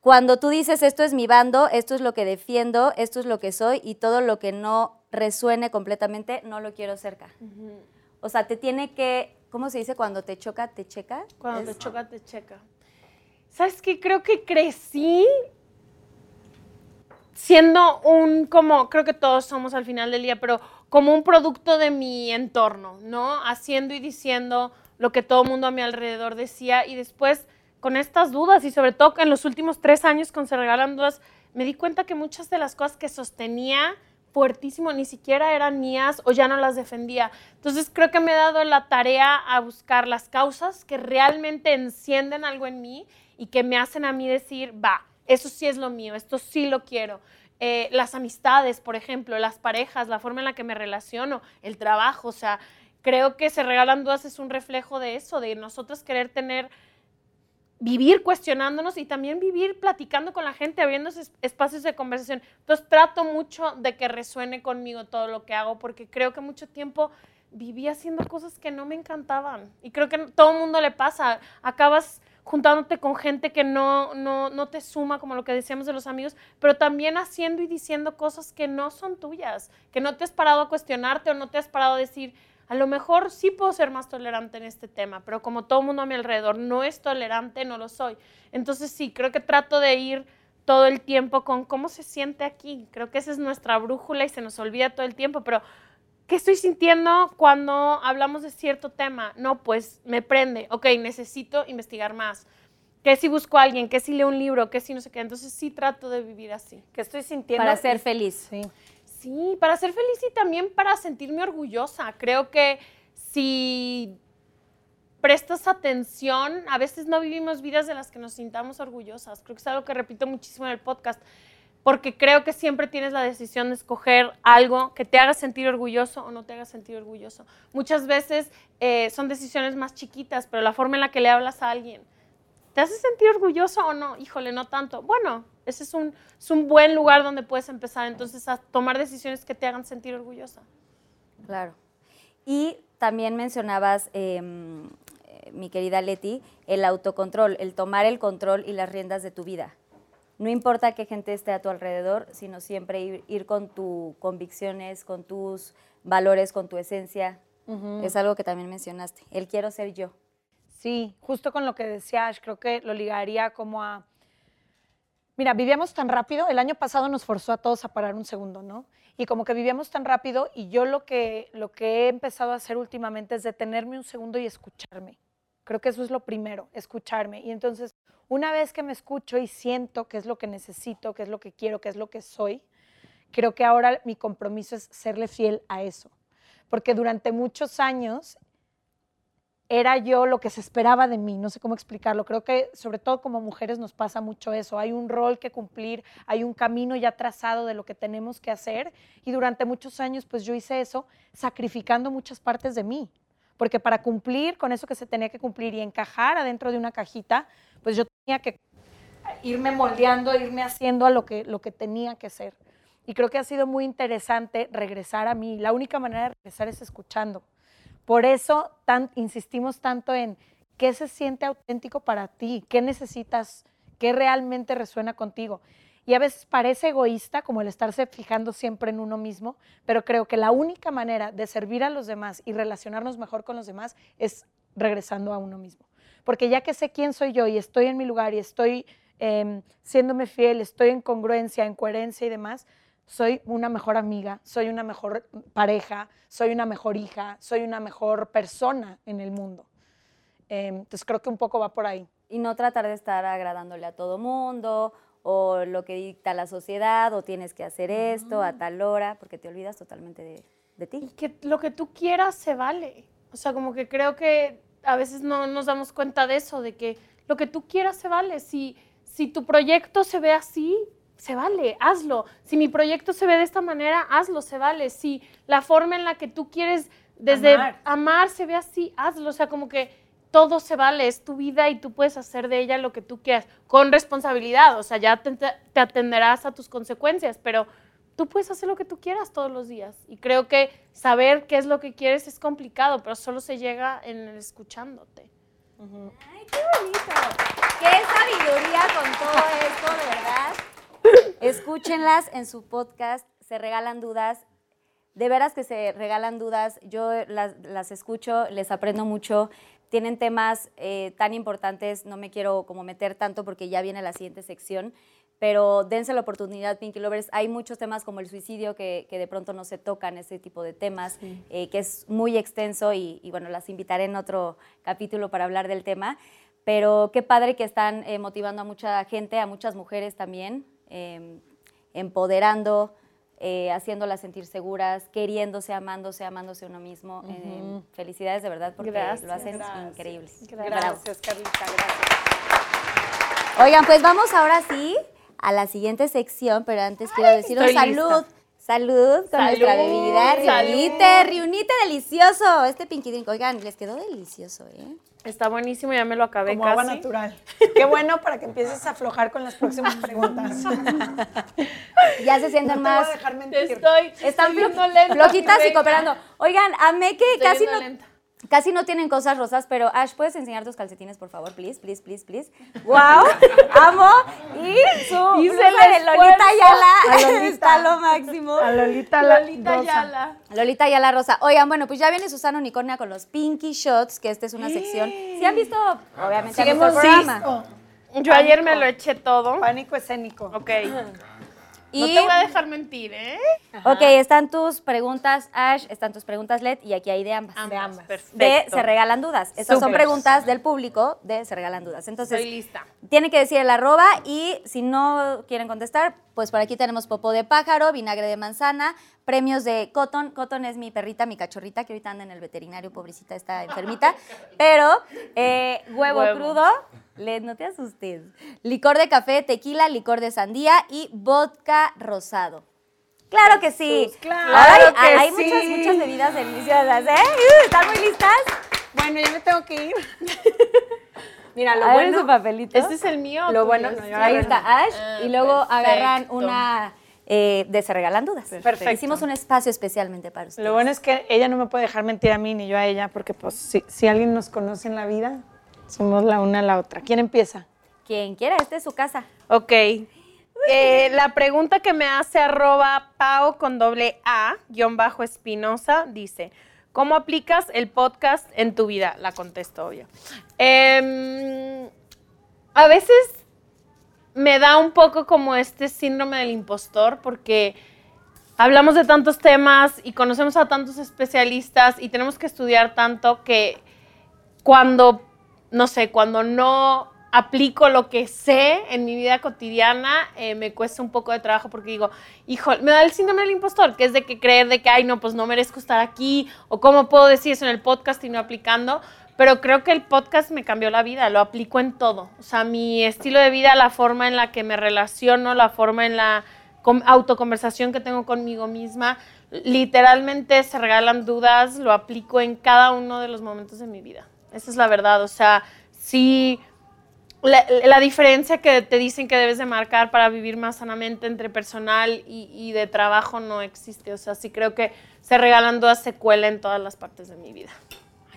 Speaker 1: Cuando tú dices, esto es mi bando, esto es lo que defiendo, esto es lo que soy y todo lo que no resuene completamente, no lo quiero cerca. O sea, te tiene que, ¿cómo se dice? Cuando te choca, te checa.
Speaker 4: Cuando
Speaker 1: Es-
Speaker 4: te choca, te checa. ¿Sabes qué? Creo que crecí siendo un, como, creo que todos somos al final del día, pero como un producto de mi entorno, ¿no? Haciendo y diciendo lo que todo el mundo a mi alrededor decía y después con estas dudas y sobre todo en los últimos tres años con Se Regalan Dudas, me di cuenta que muchas de las cosas que sostenía fuertísimo ni siquiera eran mías o ya no las defendía. Entonces creo que me he dado la tarea a buscar las causas que realmente encienden algo en mí y que me hacen a mí decir, va, eso sí es lo mío, esto sí lo quiero. Eh, las amistades, por ejemplo, las parejas, la forma en la que me relaciono, el trabajo, o sea, creo que Se Regalan Dudas es un reflejo de eso, de nosotros querer tener vivir cuestionándonos y también vivir platicando con la gente, abriendo espacios de conversación. Entonces trato mucho de que resuene conmigo todo lo que hago porque creo que mucho tiempo viví haciendo cosas que no me encantaban y creo que todo el mundo le pasa. Acabas juntándote con gente que no, no, no te suma, como lo que decíamos de los amigos, pero también haciendo y diciendo cosas que no son tuyas, que no te has parado a cuestionarte o no te has parado a decir, a lo mejor sí puedo ser más tolerante en este tema, pero como todo el mundo a mi alrededor no es tolerante, no lo soy. Entonces sí, creo que trato de ir todo el tiempo con cómo se siente aquí. Creo que esa es nuestra brújula y se nos olvida todo el tiempo, pero ¿qué estoy sintiendo cuando hablamos de cierto tema? No, pues me prende, ok, necesito investigar más. ¿Qué si busco a alguien? ¿Qué si leo un libro? ¿Qué si no sé qué? Entonces sí trato de vivir así.
Speaker 3: Que estoy sintiendo.
Speaker 1: Para ser feliz.
Speaker 3: Sí.
Speaker 4: Sí, para ser feliz y también para sentirme orgullosa. Creo que si prestas atención, a veces no vivimos vidas de las que nos sintamos orgullosas. Creo que es algo que repito muchísimo en el podcast, porque creo que siempre tienes la decisión de escoger algo que te haga sentir orgulloso o no te haga sentir orgulloso. Muchas veces eh, son decisiones más chiquitas, pero la forma en la que le hablas a alguien, ¿te hace sentir orgulloso o no? Híjole, no tanto. Bueno, ese es un, es un buen lugar donde puedes empezar entonces a tomar decisiones que te hagan sentir orgullosa.
Speaker 1: Claro. Y también mencionabas, eh, eh, mi querida Leti, el autocontrol, el tomar el control y las riendas de tu vida. No importa qué gente esté a tu alrededor, sino siempre ir, ir con tus convicciones, con tus valores, con tu esencia. Es algo que también mencionaste. El quiero ser yo.
Speaker 3: Sí, justo con lo que decía Ash, creo que lo ligaría como a... Mira, vivíamos tan rápido, el año pasado nos forzó a todos a parar un segundo, ¿no? Y como que vivíamos tan rápido y yo lo que, lo que he empezado a hacer últimamente es detenerme un segundo y escucharme. Creo que eso es lo primero, escucharme. Y entonces, una vez que me escucho y siento qué es lo que necesito, qué es lo que quiero, qué es lo que soy, creo que ahora mi compromiso es serle fiel a eso. Porque durante muchos años era yo lo que se esperaba de mí, no sé cómo explicarlo. Creo que sobre todo como mujeres nos pasa mucho eso. Hay un rol que cumplir, hay un camino ya trazado de lo que tenemos que hacer y durante muchos años pues yo hice eso sacrificando muchas partes de mí. Porque para cumplir con eso que se tenía que cumplir y encajar adentro de una cajita, pues yo tenía que irme moldeando, irme haciendo a lo que, lo que tenía que ser. Y creo que ha sido muy interesante regresar a mí. La única manera de regresar es escuchando. Por eso insistimos tanto en qué se siente auténtico para ti, qué necesitas, qué realmente resuena contigo. Y a veces parece egoísta como el estarse fijando siempre en uno mismo, pero creo que la única manera de servir a los demás y relacionarnos mejor con los demás es regresando a uno mismo. Porque ya que sé quién soy yo y estoy en mi lugar y estoy eh, siéndome fiel, estoy en congruencia, en coherencia y demás, soy una mejor amiga, soy una mejor pareja, soy una mejor hija, soy una mejor persona en el mundo. Eh, entonces creo que un poco va por ahí.
Speaker 1: Y no tratar de estar agradándole a todo mundo o lo que dicta la sociedad o tienes que hacer esto a tal hora porque te olvidas totalmente de, de ti.
Speaker 4: que lo que tú quieras se vale. O sea, como que creo que a veces no nos damos cuenta de eso, de que lo que tú quieras se vale. Si, si tu proyecto se ve así, se vale, hazlo. Si mi proyecto se ve de esta manera, hazlo, se vale. Si la forma en la que tú quieres desde
Speaker 3: Amar.
Speaker 4: amar, se ve así, hazlo. O sea, como que todo se vale, es tu vida y tú puedes hacer de ella lo que tú quieras, con responsabilidad. O sea, ya te, te atenderás a tus consecuencias, pero tú puedes hacer lo que tú quieras todos los días. Y creo que saber qué es lo que quieres es complicado, pero solo se llega en el escuchándote.
Speaker 1: ¡Ay, qué bonito! ¡Qué sabiduría con todo esto, de verdad! Escúchenlas en su podcast, se regalan dudas. De veras que se regalan dudas. Yo las, las escucho, les aprendo mucho. Tienen temas eh, tan importantes, no me quiero como meter tanto porque ya viene la siguiente sección, pero dense la oportunidad, Pinky Lovers. Hay muchos temas como el suicidio que, que de pronto no se tocan, ese tipo de temas, eh, que es muy extenso y, y, bueno, las invitaré en otro capítulo para hablar del tema. Pero qué padre que están eh, motivando a mucha gente, a muchas mujeres también, eh, empoderando, eh, haciéndolas sentir seguras, queriéndose, amándose, amándose uno mismo. Eh, felicidades de verdad porque
Speaker 4: Gracias.
Speaker 1: lo hacen
Speaker 3: Gracias.
Speaker 1: increíble.
Speaker 3: Gracias, Carlita, gracias.
Speaker 1: Oigan, pues vamos ahora sí a la siguiente sección, pero antes quiero deciros
Speaker 4: estoy
Speaker 1: salud.
Speaker 4: lista.
Speaker 1: Salud con
Speaker 4: Salud,
Speaker 1: nuestra bebida.
Speaker 4: salud.
Speaker 1: Riunite, riunite delicioso. Este pinky drink, oigan, les quedó delicioso, ¿eh?
Speaker 4: Está buenísimo, ya me lo acabé
Speaker 3: Como
Speaker 4: casi.
Speaker 3: agua natural. Qué bueno para que empieces a aflojar con las próximas preguntas.
Speaker 1: Ya se sienten
Speaker 3: No te voy
Speaker 1: más.
Speaker 3: a dejar mentir.
Speaker 4: estoy,
Speaker 1: Están flo-
Speaker 4: lenta,
Speaker 1: flojitas y cooperando. Oigan, amé que
Speaker 4: Estoy
Speaker 1: casi no,
Speaker 4: lenta.
Speaker 1: Casi no tienen cosas rosas, pero Ash, ¿puedes enseñar tus calcetines, por favor? Please, please, please, please. ¡Wow! amo. Y su
Speaker 4: Hice
Speaker 1: blusa de Lolita
Speaker 4: esfuerzo.
Speaker 1: Ayala.
Speaker 3: A Lolita.
Speaker 1: Está lo máximo.
Speaker 3: A Lolita, la
Speaker 4: Lolita
Speaker 3: rosa.
Speaker 4: Yala.
Speaker 1: Lolita Ayala Rosa. Oigan, bueno, pues ya viene Susana Unicornia con los Pinky Shots, que esta es una sección. Si han visto, obviamente, han visto el programa.
Speaker 4: Yo ayer me lo eché todo.
Speaker 3: Pánico escénico.
Speaker 4: Ok.
Speaker 1: Y,
Speaker 4: No te voy a dejar mentir, ¿eh?
Speaker 1: ok, están tus preguntas, Ash, están tus preguntas, Led, y aquí hay de ambas.
Speaker 4: Ambas,
Speaker 3: ambas.
Speaker 4: Perfecto.
Speaker 1: de Se Regalan Dudas. Estas son preguntas del público de Se Regalan Dudas. Entonces,
Speaker 4: Estoy lista.
Speaker 1: tienen que decir el arroba y si no quieren contestar, pues por aquí tenemos popó de pájaro, vinagre de manzana, premios de Cotton. Cotton es mi perrita, mi cachorrita, que ahorita anda en el veterinario, pobrecita, está enfermita. Pero eh, huevo,
Speaker 4: Huevo.
Speaker 1: crudo, le, no te asustes. Licor de café, tequila, licor de sandía y vodka rosado. Claro que sí.
Speaker 3: claro que
Speaker 1: hay
Speaker 3: sí.
Speaker 1: muchas, muchas bebidas deliciosas, ¿eh? Uh, ¿Están muy listas?
Speaker 3: Bueno, ya me tengo que ir. Mira, lo
Speaker 1: A ver
Speaker 3: bueno.
Speaker 1: su papelito.
Speaker 4: ¿Este es el mío?
Speaker 3: Lo bueno, no, yo
Speaker 1: Ahí está Ash
Speaker 4: Ah,
Speaker 1: y luego agarran una eh, de Se Regalan Dudas.
Speaker 3: Perfecto.
Speaker 1: Hicimos un espacio especialmente para ustedes.
Speaker 3: Lo bueno es que ella no me puede dejar mentir a mí ni yo a ella, porque pues si, si alguien nos conoce en la vida, somos la una a la otra. ¿Quién empieza?
Speaker 1: Quien quiera, esta es su casa.
Speaker 4: Ok. Eh, la pregunta que me hace arroba pao con doble A, guion bajo espinosa, dice, ¿cómo aplicas el podcast en tu vida? La contesto, obvio. Em, a veces me da un poco como este síndrome del impostor porque hablamos de tantos temas y conocemos a tantos especialistas y tenemos que estudiar tanto que cuando, no sé, cuando no aplico lo que sé en mi vida cotidiana, eh, me cuesta un poco de trabajo porque digo, hijo, me da el síndrome del impostor, que es de que creer de que, ay, no, pues no merezco estar aquí, o cómo puedo decir eso en el podcast y no aplicando. Pero creo que el podcast me cambió la vida, lo aplico en todo. O sea, mi estilo de vida, la forma en la que me relaciono, la forma en la autoconversación que tengo conmigo misma, literalmente se regalan dudas, lo aplico en cada uno de los momentos de mi vida. Esa es la verdad. O sea, sí la, la diferencia que te dicen que debes de marcar para vivir más sanamente entre personal y, y de trabajo no existe. O sea, sí creo que se regalan dudas secuela en todas las partes de mi vida.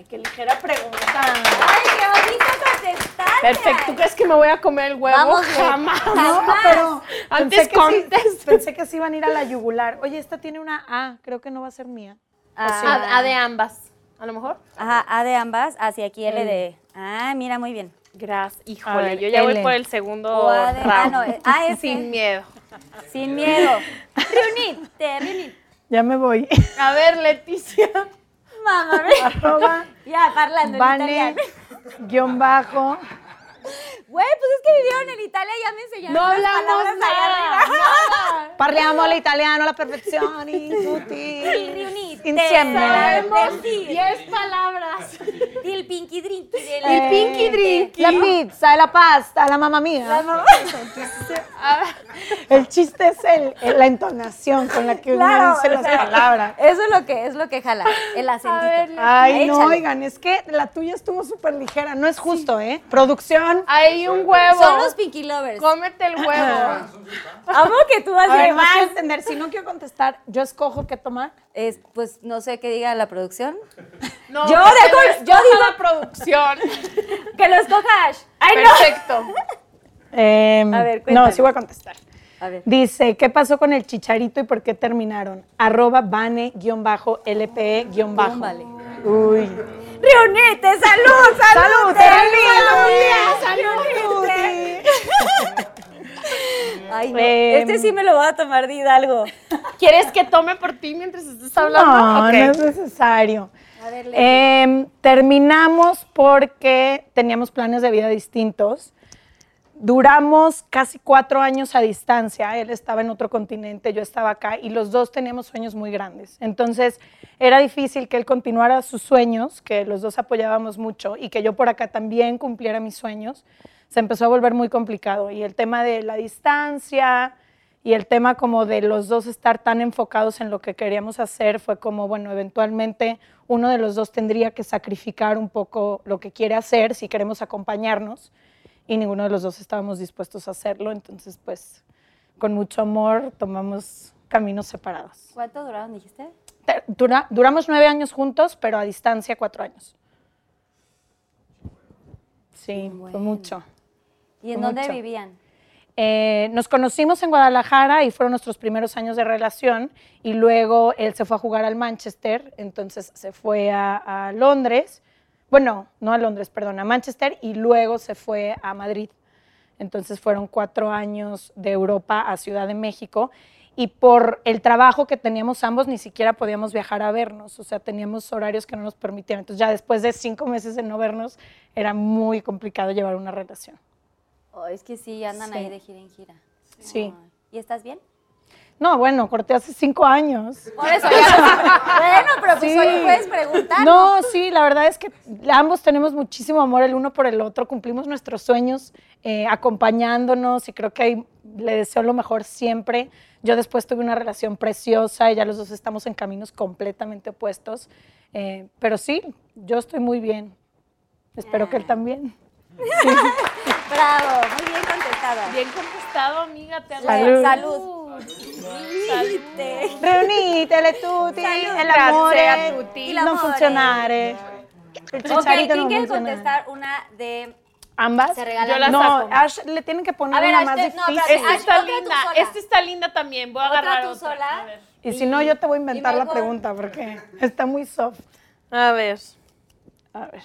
Speaker 4: Ay, qué ligera pregunta.
Speaker 1: ¡Ay, qué contestaste!
Speaker 4: Perfecto. ¿Tú crees que me voy a comer el huevo?
Speaker 1: Vamos, güey.
Speaker 4: Jamás.
Speaker 3: No, pero
Speaker 4: Antes
Speaker 3: pensé que, sí, pensé que sí iban a ir a la yugular. Oye, esta tiene una A, creo que no va a ser mía.
Speaker 1: Ah,
Speaker 4: A, a de ambas. A lo mejor.
Speaker 1: Ajá, A de ambas, hacia aquí L de... Ah, mira, muy bien.
Speaker 4: Gracias. Híjole,
Speaker 3: ver,
Speaker 4: yo ya voy por el segundo
Speaker 1: O A de- ah,
Speaker 4: round.
Speaker 1: no, eh, A es
Speaker 4: Sin miedo.
Speaker 1: Sin miedo. Reunite, reunite.
Speaker 3: Ya me voy.
Speaker 4: A ver, Leticia.
Speaker 1: Mamá,
Speaker 3: Arroba
Speaker 1: ya, parlando en
Speaker 3: Vane,
Speaker 1: italiano.
Speaker 3: guion bajo.
Speaker 1: Güey, pues es que vivieron en Italia y ya me enseñaron
Speaker 4: No hablamos nada.
Speaker 1: arriba.
Speaker 3: Parliamo l'italiano alla perfezione, tutti. Insieme.
Speaker 1: Sabemos
Speaker 4: Diez palabras.
Speaker 1: Il pinky drink.
Speaker 3: Eh,
Speaker 4: pinky drink.
Speaker 3: La pizza, la pasta, la mamma mía. El chiste es el, el- la entonación con la que uno
Speaker 1: Claro,
Speaker 3: dice
Speaker 1: o
Speaker 3: las
Speaker 1: sea,
Speaker 3: palabras.
Speaker 1: Eso es lo que es lo que jala, el acentito.
Speaker 4: ver,
Speaker 3: Ay, no,
Speaker 1: Échale.
Speaker 3: oigan, es que la tuya estuvo súper ligera. No es justo, ¿eh? Producción.
Speaker 4: Hay un huevo.
Speaker 1: Son los pinky lovers.
Speaker 4: Cómete el huevo.
Speaker 1: Amo que tú así
Speaker 3: A ver, vas a
Speaker 1: más.
Speaker 3: entender. Si no quiero contestar, yo escojo qué tomar.
Speaker 1: Es, pues no sé qué diga la producción.
Speaker 4: No,
Speaker 1: Yo yo
Speaker 4: escoja
Speaker 1: digo-
Speaker 4: la producción.
Speaker 1: Que lo escojas. Ay, no.
Speaker 4: Perfecto.
Speaker 3: Em,
Speaker 1: A ver,
Speaker 3: no,
Speaker 1: cuéntanos.
Speaker 3: sí voy a contestar.
Speaker 1: A ver.
Speaker 3: Dice, ¿qué pasó con el chicharito y por qué terminaron? Arroba bane-lpe-
Speaker 1: vale.
Speaker 3: Uy.
Speaker 1: Reunite, salud, salud.
Speaker 3: ¡Salud,
Speaker 1: salud! Ay, no.
Speaker 3: Em.
Speaker 1: Este sí me lo voy a tomar de Hidalgo.
Speaker 4: ¿Quieres que tome por ti mientras estés hablando?
Speaker 3: No,
Speaker 4: Ok.
Speaker 3: no es necesario.
Speaker 1: A ver.
Speaker 3: Em, terminamos porque teníamos planes de vida distintos. Duramos casi cuatro años a distancia. Él estaba en otro continente, yo estaba acá y los dos teníamos sueños muy grandes. Entonces era difícil que él continuara sus sueños, que los dos apoyábamos mucho y que yo por acá también cumpliera mis sueños. Se empezó a volver muy complicado y el tema de la distancia, y el tema como de los dos estar tan enfocados en lo que queríamos hacer fue como, bueno, eventualmente uno de los dos tendría que sacrificar un poco lo que quiere hacer si queremos acompañarnos y ninguno de los dos estábamos dispuestos a hacerlo, entonces pues con mucho amor tomamos caminos separados.
Speaker 1: ¿Cuánto duraron, dijiste?
Speaker 3: Te- dura- duramos nueve años juntos, pero a distancia cuatro años. Sí, fue
Speaker 1: Bueno.
Speaker 3: mucho.
Speaker 1: ¿Y en
Speaker 3: Mucho.
Speaker 1: dónde vivían?
Speaker 3: Eh, nos conocimos en Guadalajara y fueron nuestros primeros años de relación y luego él se fue a jugar al Manchester, entonces se fue a, a Londres, bueno, no a Londres, perdón, a Manchester y luego se fue a Madrid. Entonces fueron cuatro años de Europa a Ciudad de México y por el trabajo que teníamos ambos ni siquiera podíamos viajar a vernos, o sea, teníamos horarios que no nos permitían. Entonces ya después de cinco meses de no vernos era muy complicado llevar una relación.
Speaker 1: Oh, es que sí, andan
Speaker 3: Sí.
Speaker 1: ahí de gira en gira.
Speaker 3: Sí.
Speaker 1: ¿Y estás bien?
Speaker 3: No, bueno, corté hace cinco años.
Speaker 1: Por eso ya no- Bueno, pero pues
Speaker 3: Sí.
Speaker 1: hoy puedes preguntar.
Speaker 3: No, sí, la verdad es que ambos tenemos muchísimo amor el uno por el otro, cumplimos nuestros sueños eh, acompañándonos y creo que ahí le deseo lo mejor siempre. Yo después tuve una relación preciosa y ya los dos estamos en caminos completamente opuestos, eh, pero sí, yo estoy muy bien. Espero que él también.
Speaker 1: Bravo, muy bien contestada.
Speaker 4: Bien contestado, amiga. Te
Speaker 3: Salud.
Speaker 1: Salud.
Speaker 4: Salud.
Speaker 3: Reunitele tutti,
Speaker 1: Salud.
Speaker 3: el amore,
Speaker 4: Grazie a tutti.
Speaker 3: Non funzionare. Il
Speaker 1: Ok,
Speaker 3: chicharito
Speaker 1: ¿quién
Speaker 3: non
Speaker 1: quiere contestar una de...
Speaker 3: ¿Ambas?
Speaker 1: Se regalan
Speaker 4: Yo las
Speaker 3: no,
Speaker 4: saco.
Speaker 3: Ash, le tienen que poner
Speaker 1: A ver,
Speaker 3: una
Speaker 1: Ash,
Speaker 3: más
Speaker 1: te- no,
Speaker 3: difícil.
Speaker 4: Esta
Speaker 1: Ash,
Speaker 4: está linda. Esta está linda también. Voy a
Speaker 1: Otra
Speaker 4: agarrar
Speaker 1: tú
Speaker 4: otra.
Speaker 1: sola.
Speaker 4: A ver.
Speaker 3: Y si no, yo te voy a inventar la pregunta porque está muy soft.
Speaker 4: A ver.
Speaker 3: A ver.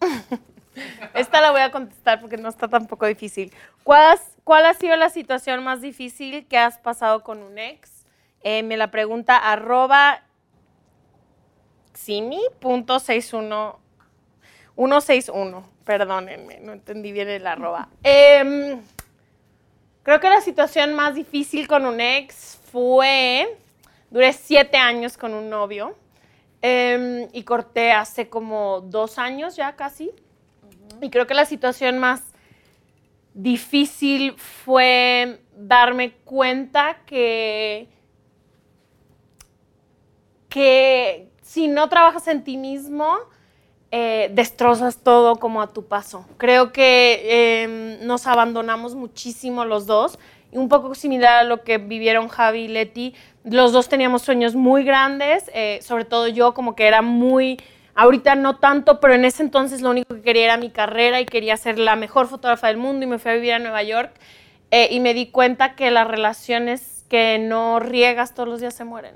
Speaker 4: Esta la voy a contestar porque no está tampoco difícil. ¿Cuál, has- cuál ha sido la situación más difícil que has pasado con un ex? Eh, me la pregunta arroba simi.61 161. Perdónenme, no entendí bien el arroba. Em, creo que la situación más difícil con un ex fue, duré siete años con un novio em, y corté hace como dos años ya casi. Y creo que la situación más difícil fue darme cuenta que, que si no trabajas en ti mismo, eh, destrozas todo como a tu paso. Creo que em, nos abandonamos muchísimo los dos, y un poco similar a lo que vivieron Javi y Leti. Los dos teníamos sueños muy grandes, eh, sobre todo yo como que era muy, ahorita no tanto, pero en ese entonces lo único que quería era mi carrera y quería ser la mejor fotógrafa del mundo y me fui a vivir a Nueva York eh, y me di cuenta que las relaciones que no riegas todos los días se mueren.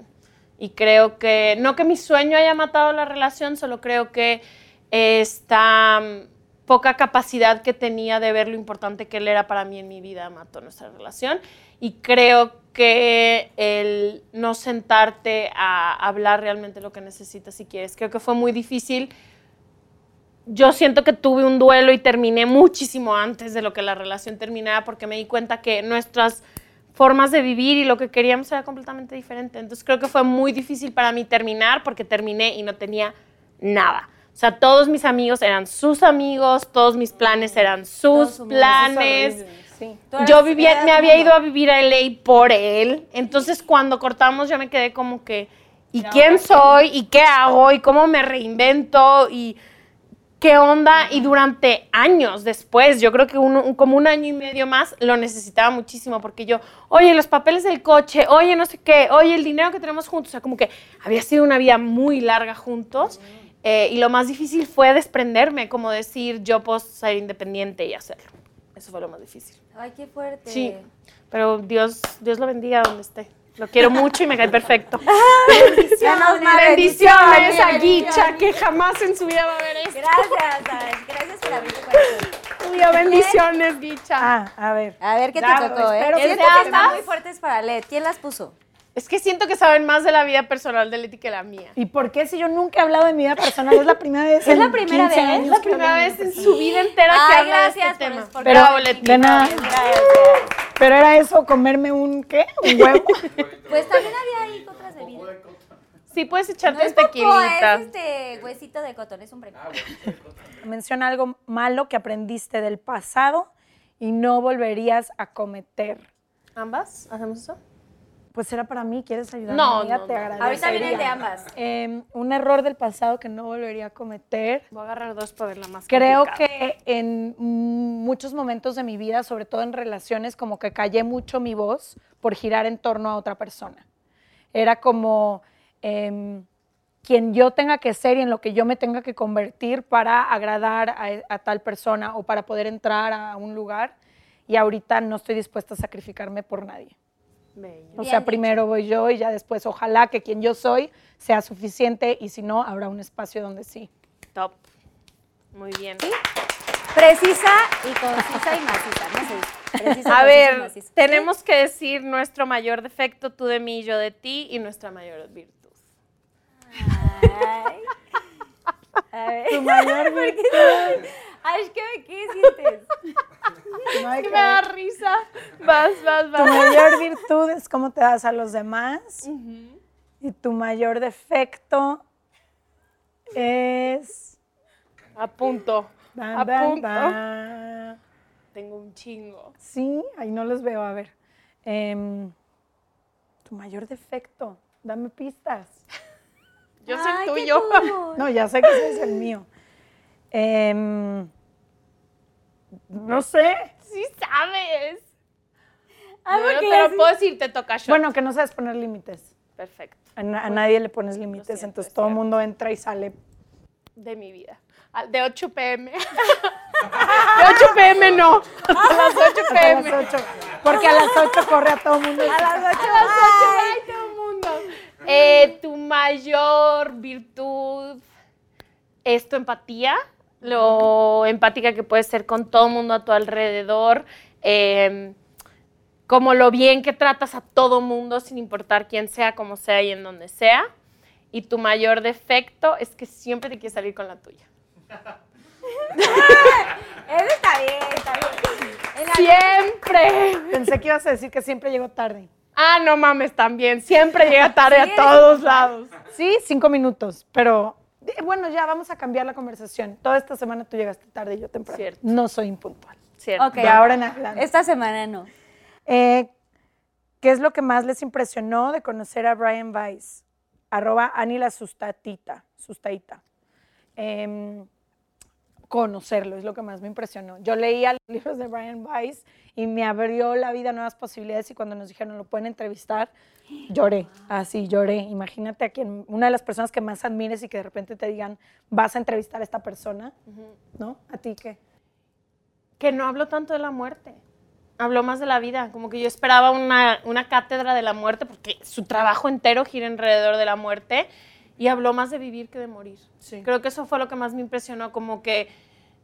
Speaker 4: Y creo que, no que mi sueño haya matado la relación, solo creo que esta mm, poca capacidad que tenía de ver lo importante que él era para mí en mi vida mató nuestra relación. Y creo que el no sentarte a hablar realmente lo que necesitas si quieres, creo que fue muy difícil. Yo siento que tuve un duelo y terminé muchísimo antes de lo que la relación terminara porque me di cuenta que nuestras formas de vivir y lo que queríamos era completamente diferente. Entonces creo que fue muy difícil para mí terminar porque terminé y no tenía nada. O sea, todos mis amigos eran sus amigos, todos mis planes eran sus planes. Yo vivía, me había ido a vivir a LA por él. Entonces, cuando cortamos, yo me quedé como que, ¿y quién soy? ¿Y qué hago? ¿Y cómo me reinvento? ¿Y qué onda? Y durante años después, yo creo que como un año y medio más, lo necesitaba muchísimo porque yo, oye, los papeles del coche, oye, no sé qué, oye, el dinero que tenemos juntos. O sea, como que había sido una vida muy larga juntos. Eh, y lo más difícil fue desprenderme, como decir, yo puedo ser independiente y hacerlo. Eso fue lo más difícil.
Speaker 1: Ay, qué fuerte.
Speaker 4: Sí, pero Dios, Dios lo bendiga donde esté. Lo quiero mucho y me cae perfecto.
Speaker 1: bendiciones,
Speaker 4: bendiciones a Guicha, que jamás en su vida va a ver esto.
Speaker 1: Gracias, Gracias por abrir tu corazón.
Speaker 4: bendiciones, Guicha.
Speaker 3: Ah, a ver.
Speaker 1: A ver qué te tocó, ¿eh?
Speaker 3: espero
Speaker 1: Es
Speaker 3: que
Speaker 1: muy fuertes para Led. ¿Quién las puso?
Speaker 4: Es que siento que saben más de la vida personal de Leti que la mía.
Speaker 3: ¿Y por qué si yo nunca he hablado de mi vida personal? Es la primera vez.
Speaker 1: ¿Es la primera vez?
Speaker 4: Es la
Speaker 3: que
Speaker 4: primera
Speaker 3: de
Speaker 4: vez en su vida entera que
Speaker 1: Ay,
Speaker 4: habla de
Speaker 1: gracias
Speaker 4: este tema.
Speaker 1: por- por-
Speaker 3: Pero,
Speaker 4: Bravo, Leti.
Speaker 3: de nada.
Speaker 1: Gracias.
Speaker 3: Pero era eso, comerme un, ¿qué? Un huevo.
Speaker 1: Pues también había ahí otras bebidas.
Speaker 4: Sí, puedes
Speaker 1: No
Speaker 4: echarte
Speaker 1: es
Speaker 4: este
Speaker 1: popó,
Speaker 4: tequilita.
Speaker 1: es este huesito de cotón, es un premio.
Speaker 3: Menciona algo malo que aprendiste del pasado y no volverías a cometer.
Speaker 4: ¿Ambas? ¿Hacemos eso?
Speaker 3: Pues era para mí, ¿quieres ayudarme?
Speaker 4: No,
Speaker 3: amiga?
Speaker 4: no,
Speaker 3: Te
Speaker 4: no.
Speaker 3: agradecería.
Speaker 1: Ahorita viene el de ambas.
Speaker 3: Eh, un error del pasado que no volvería a cometer.
Speaker 4: Voy a agarrar dos para verla más
Speaker 3: Creo
Speaker 4: complicada.
Speaker 3: que en muchos momentos de mi vida, sobre todo en relaciones, como que callé mucho mi voz por girar en torno a otra persona. Era como em, quien yo tenga que ser y en lo que yo me tenga que convertir para agradar a, a tal persona o para poder entrar a un lugar. Y ahorita no estoy dispuesta a sacrificarme por nadie.
Speaker 4: Bello.
Speaker 3: O
Speaker 1: Bien
Speaker 3: sea,
Speaker 1: dicho.
Speaker 3: primero voy yo y ya después ojalá que quien yo soy sea suficiente y si no, habrá un espacio donde sí.
Speaker 4: Top. Muy bien.
Speaker 1: Precisa y concisa y maciza, no sé. Precisa,
Speaker 4: A ver,
Speaker 1: maciza.
Speaker 4: tenemos que decir nuestro mayor defecto, tú de mí, yo de ti, y nuestra mayor virtud.
Speaker 1: Ay. A ver.
Speaker 3: Tu mayor virtud.
Speaker 1: Ay, ¿qué, ¿qué sientes?
Speaker 3: No hay
Speaker 4: Que
Speaker 3: que
Speaker 4: me da risa. Vas, vas,
Speaker 3: Tu
Speaker 4: vas.
Speaker 3: mayor virtud es cómo te das a los demás. Y tu mayor defecto es.
Speaker 4: A punto.
Speaker 3: Ban,
Speaker 4: A
Speaker 3: ban,
Speaker 4: punto.
Speaker 3: ban.
Speaker 4: Tengo un chingo.
Speaker 3: Sí, ahí no los veo. A ver. Em, tu mayor defecto. Dame pistas.
Speaker 4: Yo soy
Speaker 1: Ay,
Speaker 4: tuyo.
Speaker 3: No, ya sé que ese es el mío. Em, no sé.
Speaker 4: Sí sabes.
Speaker 1: Algo
Speaker 4: No,
Speaker 1: así-
Speaker 4: puedo decir, te toca shot.
Speaker 3: Bueno, que no sabes poner límites.
Speaker 4: Perfecto.
Speaker 3: A, na- a nadie le pones límites,
Speaker 4: siento,
Speaker 3: entonces
Speaker 4: es
Speaker 3: todo el mundo entra y sale.
Speaker 4: De mi vida. Al- De 8 pm. De 8 pm no. A las 8
Speaker 3: Hasta
Speaker 4: pm.
Speaker 3: las 8. Porque a las 8 corre a todo el mundo.
Speaker 4: A las 8, a las 8, ay, todo el mundo. Eh, tu mayor virtud es tu empatía, lo empática que puedes ser con todo el mundo a tu alrededor, eh, como lo bien que tratas a todo mundo sin importar quién sea, cómo sea y en donde sea. Y tu mayor defecto es que siempre te quieres salir con la tuya.
Speaker 1: Eso está bien, está bien.
Speaker 4: Siempre.
Speaker 3: Pensé que ibas a decir que siempre llego tarde.
Speaker 4: Ah, no mames, también. Siempre llega tarde
Speaker 1: Sí,
Speaker 4: a todos lados.
Speaker 3: Sí, cinco minutos, pero bueno, ya vamos a cambiar la conversación. Toda esta semana tú llegaste tarde y yo temprano.
Speaker 4: Cierto.
Speaker 3: No soy impuntual.
Speaker 4: Cierto.
Speaker 1: Ok.
Speaker 3: De ahora en adelante.
Speaker 1: Esta semana no.
Speaker 3: Eh, ¿Qué es lo que más les impresionó de conocer a Brian Weiss? Arroba Ani la sustatita, sustaita. em, conocerlo, es lo que más me impresionó. Yo leía los libros de Brian Weiss y me abrió la vida a nuevas posibilidades y cuando nos dijeron lo pueden entrevistar, lloré, así lloré. Imagínate a quien, una de las personas que más admires y que de repente te digan, vas a entrevistar a esta persona, ¿no? ¿A ti qué?
Speaker 4: que no habló tanto de la muerte. Habló más de la vida. Como que yo esperaba una, una cátedra de la muerte, porque su trabajo entero gira alrededor de la muerte. Y habló más de vivir que de morir.
Speaker 3: Sí.
Speaker 4: Creo que eso fue lo que más me impresionó. Como que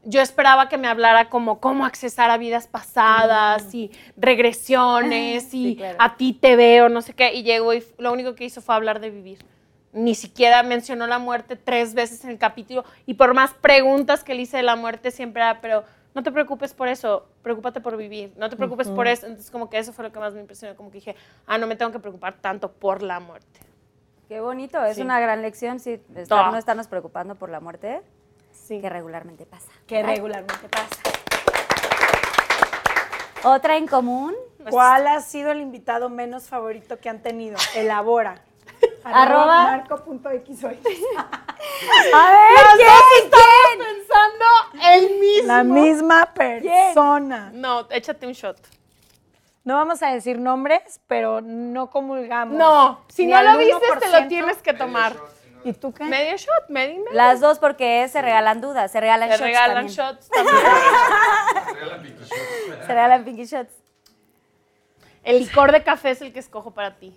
Speaker 4: yo esperaba que me hablara como cómo accesar a vidas pasadas y regresiones y
Speaker 1: Sí, claro.
Speaker 4: a ti te veo, no sé qué. Y llegó y lo único que hizo fue hablar de vivir. Ni siquiera mencionó la muerte tres veces en el capítulo. Y por más preguntas que le hice de la muerte, siempre era, pero no te preocupes por eso, preocúpate por vivir. No te preocupes por eso. Entonces, como que eso fue lo que más me impresionó. Como que dije, ah, no me tengo que preocupar tanto por la muerte.
Speaker 1: Qué bonito, es
Speaker 4: Sí.
Speaker 1: una gran lección, sí, estar- no estarnos preocupando por la muerte,
Speaker 4: Sí.
Speaker 1: que regularmente pasa.
Speaker 3: Que regularmente pasa.
Speaker 1: Otra en común,
Speaker 3: ¿Cuál ha sido el invitado menos favorito que han tenido? Elabora.
Speaker 1: Arroba.
Speaker 3: Marco.xy.
Speaker 1: A ver, ¿quién? ¿Quién?
Speaker 4: pensando el mismo.
Speaker 3: La misma persona.
Speaker 4: No, échate un shot.
Speaker 3: No vamos a decir nombres, pero no comulgamos.
Speaker 4: No, si no lo viste, te
Speaker 3: 1%.
Speaker 4: lo tienes que tomar.
Speaker 3: ¿Y tú qué?
Speaker 4: Medio shot, medio y medio.
Speaker 1: Las dos porque se regalan dudas, se regalan
Speaker 4: Te
Speaker 1: shots
Speaker 4: regalan
Speaker 1: también.
Speaker 4: shots también.
Speaker 1: Se regalan pinky shots.
Speaker 4: El licor de café es el que escojo para ti.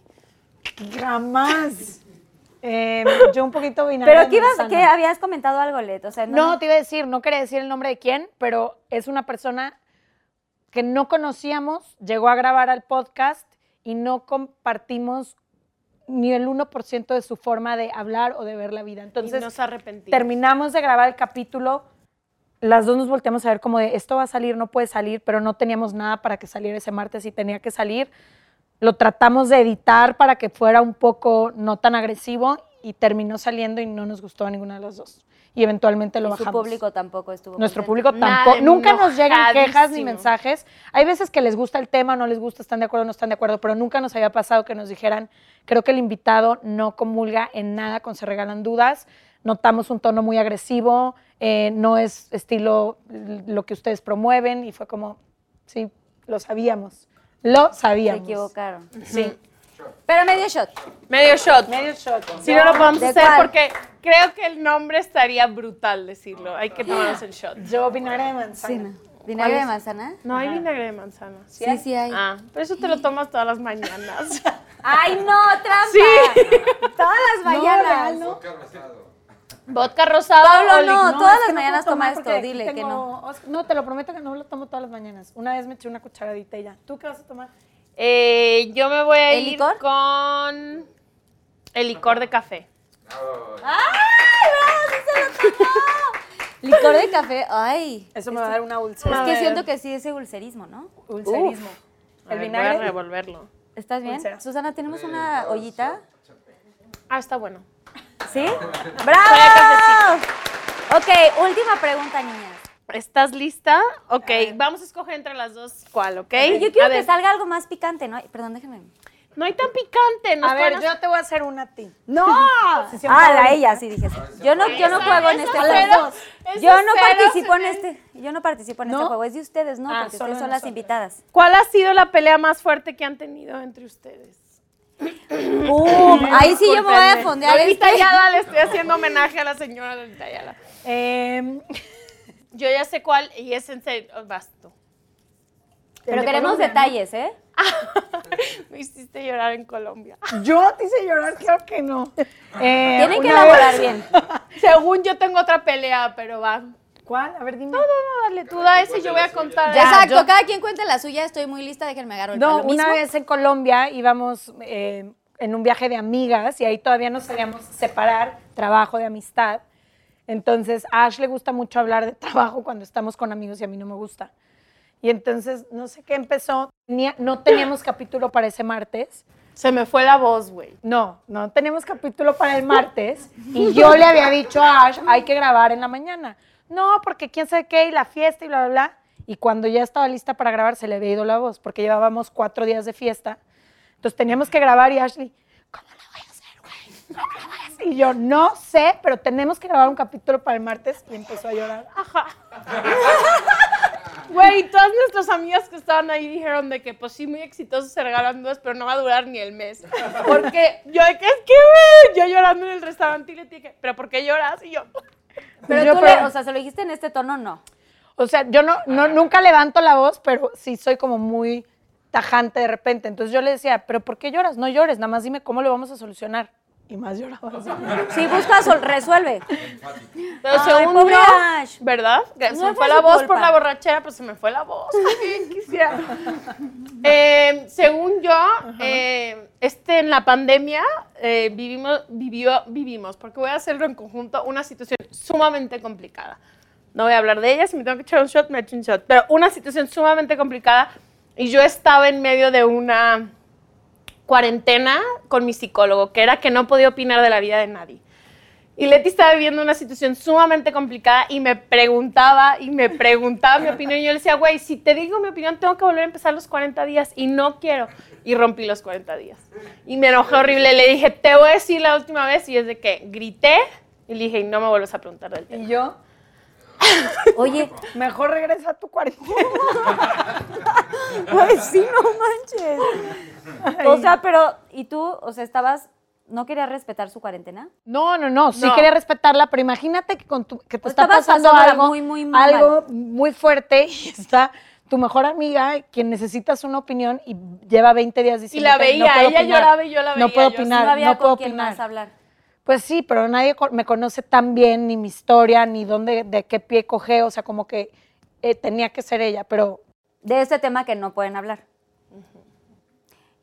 Speaker 3: Jamás. Eh, yo un poquito vinagre
Speaker 1: Pero ¿qué, ibas. ¿qué habías comentado algo, Let? O sea,
Speaker 3: No, te iba a decir, no quería decir el nombre de quién, pero es una persona que no conocíamos, llegó a grabar al podcast y no compartimos ni el 1% de su forma de hablar o de ver la vida.
Speaker 4: Entonces,
Speaker 3: Entonces,
Speaker 4: nos arrepentimos.
Speaker 3: terminamos de grabar el capítulo, las dos nos volteamos a ver como de, esto va a salir, no puede salir, pero no teníamos nada para que saliera ese martes y tenía que salir. Lo tratamos de editar para que fuera un poco no tan agresivo y terminó saliendo y no nos gustó a ninguna de las dos. Y eventualmente lo
Speaker 1: Y su
Speaker 3: bajamos.
Speaker 1: público tampoco estuvo
Speaker 3: Nuestro
Speaker 1: contento.
Speaker 3: público
Speaker 4: Nada,
Speaker 3: tampoco. Nunca nos llegan quejas ni mensajes. Hay veces que les gusta el tema, no les gusta, están de acuerdo, no están de acuerdo, pero nunca nos había pasado que nos dijeran, creo que el invitado no comulga en nada con se regalan dudas. Notamos un tono muy agresivo, eh, no es estilo lo que ustedes promueven y fue como, sí, lo sabíamos. Lo
Speaker 1: Se
Speaker 3: sabíamos.
Speaker 1: equivocaron.
Speaker 3: Sí.
Speaker 1: Pero medio shot.
Speaker 4: Medio shot.
Speaker 3: Medio shot.
Speaker 4: Si no lo podemos
Speaker 1: ¿De
Speaker 4: hacer
Speaker 1: cuál?
Speaker 4: porque creo que el nombre estaría brutal decirlo. Hay que tomarnos el shot.
Speaker 3: Yo vinagre de manzana.
Speaker 1: Sí, no. ¿Vinagre de manzana?
Speaker 4: No hay vinagre de manzana.
Speaker 1: Sí, sí hay.
Speaker 4: Ah, pero eso te lo tomas todas las mañanas.
Speaker 1: ¡Ay, no! ¡Trampa! Todas las mañanas.
Speaker 3: ¿no?
Speaker 4: Vodka rosado
Speaker 1: Pablo, no,
Speaker 3: es
Speaker 1: todas las mañanas toma esto, dile que no.
Speaker 3: No, te lo prometo que no lo tomo todas las mañanas. Una vez me eché una cucharadita y ya. ¿Tú qué vas a tomar?
Speaker 4: Eh, yo me voy a
Speaker 1: ¿El
Speaker 4: ir
Speaker 1: licor?
Speaker 4: con el licor de café.
Speaker 1: ¡Ay, bravo! ¡Sí se lo tomó! Licor de café. ¡Ay!
Speaker 3: Eso me va a dar una úlcera.
Speaker 1: Es que siento que sí, ese ulcerismo, ¿no?
Speaker 3: Ulcerismo.
Speaker 4: A
Speaker 3: El
Speaker 4: ver,
Speaker 3: vinagre.
Speaker 4: Voy a revolverlo.
Speaker 1: ¿Estás bien? Susana, ¿tenemos una ollita?
Speaker 4: Ah, está bueno.
Speaker 1: ¿Sí? ¡Bravo! Ok, última pregunta, niñas.
Speaker 4: ¿Estás lista? Ok, vamos a escoger entre las dos cuál, ¿ok?
Speaker 1: Yo quiero
Speaker 4: A
Speaker 1: que
Speaker 4: ver,
Speaker 1: salga algo más picante, ¿no? Perdón, déjenme.
Speaker 4: No hay tan picante. nos
Speaker 3: A ver, yo te voy a hacer una a ti.
Speaker 1: ¡No! Ah,
Speaker 3: favorita.
Speaker 1: a ella sí dije. Yo no, yo no juego en este juego. Yo no participo en este. Yo no participo en este juego. Es de ustedes, ¿no?
Speaker 3: Ah,
Speaker 1: Porque
Speaker 3: solo
Speaker 1: ustedes
Speaker 3: de
Speaker 1: son las invitadas.
Speaker 4: ¿Cuál ha sido la pelea más fuerte que han tenido entre ustedes?
Speaker 1: Uh, ahí sí yo me voy a fondear
Speaker 4: Lolita
Speaker 1: este.
Speaker 4: Ayala, le estoy haciendo homenaje a la señora Lolita Ayala.
Speaker 3: Eh,
Speaker 4: Yo ya sé cuál y es en serio. oh, Basto.
Speaker 1: Pero
Speaker 3: de
Speaker 1: queremos
Speaker 3: Colombia, ¿no?
Speaker 1: detalles, ¿eh?
Speaker 4: Me hiciste llorar en Colombia.
Speaker 3: Yo te hice llorar, creo que no. Eh,
Speaker 1: Tienen que
Speaker 3: una
Speaker 1: elaborar
Speaker 3: vez-
Speaker 1: bien.
Speaker 4: Según yo tengo otra pelea, pero va. No,
Speaker 3: ¿Cuál? A ver, dime.
Speaker 4: no, no, dale, tú da ese y yo voy a contar.
Speaker 3: Ya,
Speaker 1: Exacto,
Speaker 3: yo-
Speaker 1: cada quien cuente la suya. Estoy muy lista, déjenme agarro el
Speaker 3: No,
Speaker 1: palo
Speaker 3: una
Speaker 1: mismo.
Speaker 3: vez en Colombia íbamos eh, en un viaje de amigas y ahí todavía nos sabíamos separar trabajo de amistad. Entonces, a Ash le gusta mucho hablar de trabajo cuando estamos con amigos y a mí no me gusta. Y entonces, no sé qué empezó. Tenía- no teníamos capítulo para ese martes.
Speaker 4: Se me fue la voz, güey.
Speaker 3: No, no teníamos capítulo para el martes. Y yo le había dicho a Ash, hay que grabar en la mañana. No, porque quién sabe qué, y la fiesta y bla, bla, bla. Y cuando ya estaba lista para grabar, se le había ido la voz, porque llevábamos cuatro días de fiesta. Entonces teníamos que grabar y Ashley, ¿cómo lo voy a hacer, güey? Y yo, no sé, pero tenemos que grabar un capítulo para el martes. Y empezó a llorar.
Speaker 4: Ajá. Güey, todas nuestras amigas que estaban ahí dijeron de que, pues sí, muy exitosos se regalan dudas, pero no va a durar ni el mes. Porque yo, de que es que, güey, yo llorando en el restaurante y le dije, ¿pero por qué lloras? Y yo,
Speaker 1: Pero
Speaker 3: Yo,
Speaker 1: tú,
Speaker 3: pero-
Speaker 1: le- o sea, ¿se lo dijiste en este tono? No.
Speaker 3: O sea, yo no, no, nunca levanto la voz, pero sí soy como muy tajante de repente. Entonces yo le decía, ¿pero por qué lloras? No llores, nada más dime cómo lo vamos a solucionar. Y más lloraba. así.
Speaker 1: Si buscas, sol- resuelve.
Speaker 4: pero
Speaker 1: Ay,
Speaker 4: según
Speaker 1: pobre
Speaker 4: yo,
Speaker 1: Ash.
Speaker 4: ¿verdad? Que se me
Speaker 1: fue
Speaker 4: la voz
Speaker 1: culpa.
Speaker 4: por la borrachera, pues se me fue la voz. Quisiera. Eh, según yo, eh, este, en la pandemia eh, vivimos, vivió, vivimos, porque voy a hacerlo en conjunto, una situación sumamente complicada. No voy a hablar de ella, si me tengo que echar un shot, me echo un shot. Pero una situación sumamente complicada y yo estaba en medio de una cuarentena con mi psicólogo, que era que no podía opinar de la vida de nadie. Y Leti estaba viviendo una situación sumamente complicada y me preguntaba y me preguntaba mi opinión. Y yo le decía, güey, si te digo mi opinión, tengo que volver a empezar los 40 días y no quiero. Y rompí los 40 días. Y me enojé horrible. Le dije, te voy a decir la última vez. Y es de que grité y le dije, no me vuelvas a preguntar del tema.
Speaker 3: Y yo,
Speaker 1: Oye,
Speaker 3: mejor regresa a tu cuarentena.
Speaker 1: Ay, sí, no manches. O sea, pero, ¿y tú, o sea, estabas, no querías respetar su cuarentena?
Speaker 3: No, no, no, sí
Speaker 4: No.
Speaker 3: quería respetarla, pero imagínate que, con tu- que te está
Speaker 1: estabas
Speaker 3: pasando
Speaker 1: pasándola
Speaker 3: algo
Speaker 1: muy, muy mal.
Speaker 3: algo muy fuerte y está tu mejor amiga, quien necesitas una opinión y lleva 20 días
Speaker 4: Y
Speaker 3: diciendo
Speaker 4: la veía, ella lloraba y yo la veía.
Speaker 3: No puedo
Speaker 4: yo,
Speaker 3: opinar,
Speaker 1: no había
Speaker 3: no puedo
Speaker 1: con quién
Speaker 3: opinar.
Speaker 1: más hablar.
Speaker 3: Pues sí, pero nadie me conoce tan bien, ni mi historia, ni dónde, de qué pie coge, o sea, como que eh, tenía que ser ella, pero
Speaker 1: De este tema que no pueden hablar.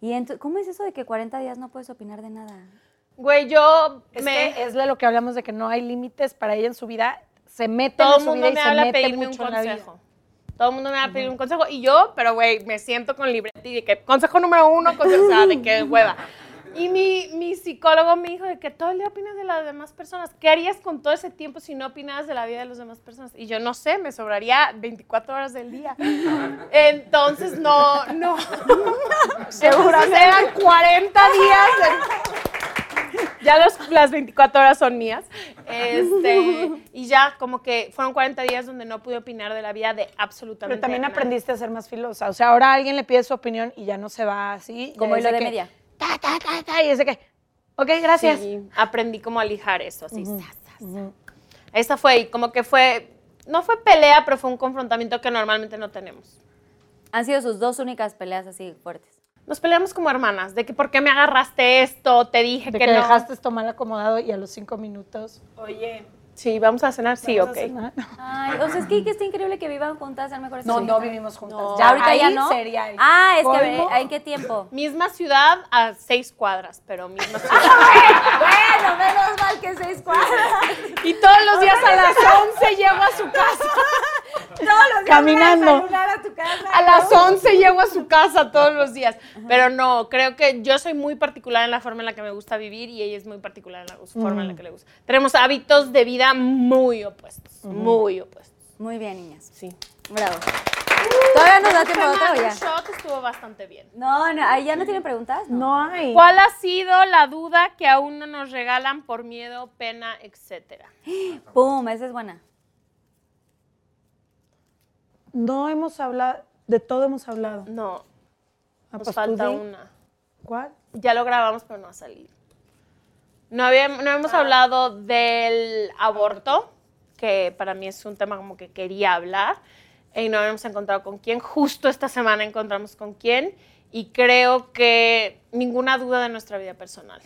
Speaker 1: ¿Y ento- cómo es eso de que 40 días no puedes opinar de nada?
Speaker 4: Güey, yo
Speaker 3: es,
Speaker 4: me...
Speaker 3: que es de lo que hablamos de que no hay límites para ella en su vida, se mete
Speaker 4: todo
Speaker 3: en
Speaker 4: el
Speaker 3: su vida
Speaker 4: mundo
Speaker 3: y
Speaker 4: me
Speaker 3: se
Speaker 4: habla a
Speaker 3: mete
Speaker 4: pedirme un
Speaker 3: mucho en la vida.
Speaker 4: consejo. Todo el mundo me va a pedir un consejo. Y yo, pero güey, me siento con libreta y de que consejo número uno, consejo, o sea, de que hueva. Y mi, mi psicólogo me dijo de que todo el día opinas de las demás personas. ¿Qué harías con todo ese tiempo si no opinabas de la vida de las demás personas? Y yo no sé, me sobraría 24 horas del día. Entonces, no, no. Seguramente eran 40 días. de- ya los- las 24 horas son mías. Este, y ya, como que fueron 40 días donde no pude opinar de la vida de absolutamente
Speaker 3: Pero también aprendiste a ser más filosa. O sea, ahora alguien le pide su opinión y ya no se va así.
Speaker 1: Como hilo de
Speaker 3: que,
Speaker 1: media.
Speaker 3: Ta, ta, ta, ta, y es de que, ok, gracias.
Speaker 4: Sí, aprendí cómo a lijar eso, así. zas, zas. Esa fue, y como que fue, no fue pelea, pero fue un confrontamiento que normalmente no tenemos.
Speaker 1: Han sido sus dos únicas peleas así fuertes.
Speaker 4: Nos peleamos como hermanas, de que por qué me agarraste esto, te dije
Speaker 3: De
Speaker 4: que,
Speaker 3: que,
Speaker 4: no.
Speaker 3: dejaste esto mal acomodado y a los cinco minutos.
Speaker 4: Oye, sí, vamos a cenar, sí,
Speaker 3: ¿vamos a
Speaker 4: ok.
Speaker 3: cenar?
Speaker 1: Ay, o sea, es que, que está increíble que vivan juntas, sean mejores
Speaker 3: No,
Speaker 1: amigas.
Speaker 3: no vivimos juntas.
Speaker 1: No.
Speaker 3: Ya
Speaker 1: ahorita ya
Speaker 3: ahí
Speaker 1: no.
Speaker 3: sería el
Speaker 1: ah, es que
Speaker 3: colmo.
Speaker 1: ve- ¿en qué tiempo?
Speaker 4: Misma ciudad a seis cuadras, pero misma ciudad.
Speaker 1: bueno, menos mal que seis cuadras.
Speaker 4: y todos los días a las 11 llego a su casa.
Speaker 3: Caminando.
Speaker 1: a tu casa.
Speaker 4: A las 11 llego a su casa todos los días. Pero no, creo que yo soy muy particular en la forma en la que me gusta vivir y ella es muy particular en la forma en la que le gusta. Tenemos hábitos de vida muy opuestos, muy opuestos.
Speaker 1: Muy bien, niñas.
Speaker 4: Sí.
Speaker 1: Bravo. ¿Todavía nos da tiempo de otra o ya?
Speaker 4: shot estuvo bastante bien.
Speaker 1: No, no, ahí ya no tienen preguntas. No.
Speaker 3: No hay.
Speaker 4: ¿Cuál ha sido la duda que aún no nos regalan por miedo, pena, etcétera?
Speaker 1: Pum, esa es buena.
Speaker 3: No hemos hablado, de todo hemos hablado.
Speaker 4: No,
Speaker 3: Ah,
Speaker 4: nos
Speaker 3: pues
Speaker 4: falta
Speaker 3: di.
Speaker 4: una.
Speaker 3: ¿Cuál?
Speaker 4: Ya lo grabamos, pero no ha salido. No, había- no hemos hablado del aborto, que para mí es un tema como que quería hablar, y no habíamos encontrado con quién. Justo esta semana encontramos con quién, y creo que ninguna duda de nuestra vida personal.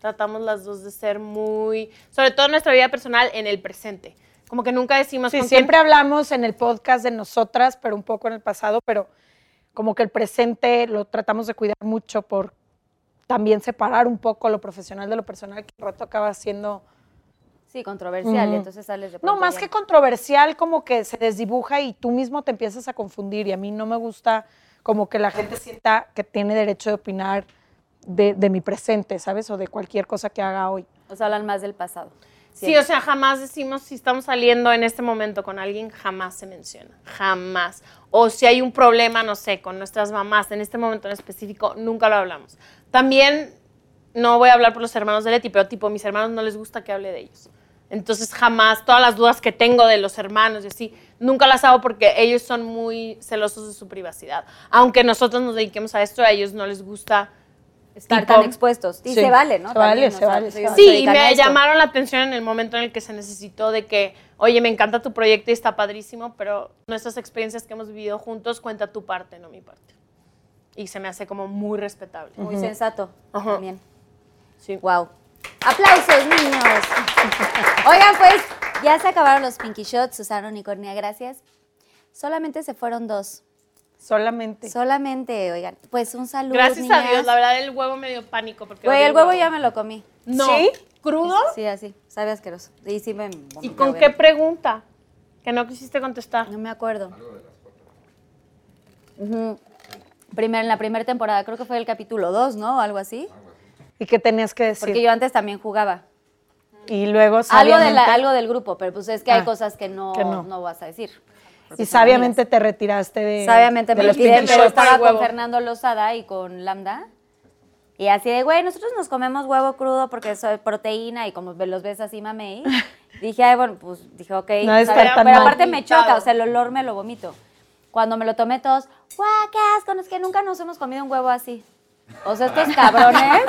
Speaker 4: Tratamos las dos de ser muy, sobre todo nuestra vida personal en el presente. Como que nunca decimos
Speaker 3: Sí,
Speaker 4: con quién
Speaker 3: siempre hablamos en el podcast de nosotras, pero un poco en el pasado, pero como que el presente lo tratamos de cuidar mucho por también separar un poco lo profesional de lo personal, que al rato acaba siendo,
Speaker 1: Sí, controversial, entonces sales de
Speaker 3: no, más que controversial, como que se desdibuja y tú mismo te empiezas a confundir y a mí no me gusta como que la gente sienta que tiene derecho de opinar de, de mi presente, ¿sabes? O de cualquier cosa que haga hoy.
Speaker 1: O sea, hablan más del pasado.
Speaker 4: Sí, o sea, jamás decimos si estamos saliendo en este momento con alguien, jamás se menciona, jamás. O si hay un problema, no sé, con nuestras mamás, en este momento en específico, nunca lo hablamos. También no voy a hablar por los hermanos de Leti, pero tipo, mis hermanos no les gusta que hable de ellos. Entonces jamás, todas las dudas que tengo de los hermanos y así, nunca las hago porque ellos son muy celosos de su privacidad. Aunque nosotros nos dediquemos a esto, a ellos no les gusta
Speaker 1: Estar
Speaker 4: tipo-
Speaker 1: tan expuestos. Y
Speaker 3: Sí,
Speaker 1: se vale, ¿no?
Speaker 3: se vale,
Speaker 1: También,
Speaker 3: se
Speaker 1: o sea,
Speaker 3: vale, se
Speaker 4: Sí, y me llamaron la atención en el momento en el que se necesitó de que, oye, me encanta tu proyecto y está padrísimo, pero nuestras experiencias que hemos vivido juntos, cuenta tu parte, no mi parte. Y se me hace como muy respetable.
Speaker 1: Muy sensato
Speaker 4: Ajá.
Speaker 1: también.
Speaker 4: Sí.
Speaker 1: Wow. Aplausos, niños. Oigan, pues ya se acabaron los Pinky Shots, Susana Unicornia, gracias. Solamente se fueron dos.
Speaker 3: Solamente.
Speaker 1: Solamente, oigan. Pues un saludo.
Speaker 4: Gracias a
Speaker 1: niñas.
Speaker 4: Dios, la verdad el huevo me dio pánico. Porque
Speaker 1: Güey, el huevo ya me lo comí.
Speaker 4: No.
Speaker 3: ¿Sí?
Speaker 4: ¿Crudo?
Speaker 1: Sí, así. Sabe asqueroso. Y sí me.
Speaker 4: ¿Y
Speaker 1: vomité,
Speaker 4: con qué pregunta? Que no quisiste contestar.
Speaker 1: No me acuerdo. Ujú. Primer, en la primera temporada, creo que fue el capítulo 2, ¿no? Algo así.
Speaker 3: ¿Y qué tenías que decir?
Speaker 1: Porque yo antes también jugaba.
Speaker 3: Y luego
Speaker 1: Algo, de la- algo del grupo, pero pues es que hay
Speaker 3: Ah,
Speaker 1: cosas que no,
Speaker 3: que no.
Speaker 1: no. vas a decir.
Speaker 3: Y sabiamente te retiraste de
Speaker 1: Sabiamente
Speaker 3: de
Speaker 1: me
Speaker 3: los
Speaker 1: retiré, pero estaba con Fernando Lozada y con Lambda. Y así de, güey, nosotros nos comemos huevo crudo porque es proteína y como los ves así, mamey. dije, ay, bueno, pues dije, ok.
Speaker 3: No tan
Speaker 1: pero
Speaker 3: mal.
Speaker 1: aparte me choca, o sea, el olor me lo vomito. Cuando me lo tomé todos, guau, qué asco, no, es que nunca nos hemos comido un huevo así. O sea, estos cabrones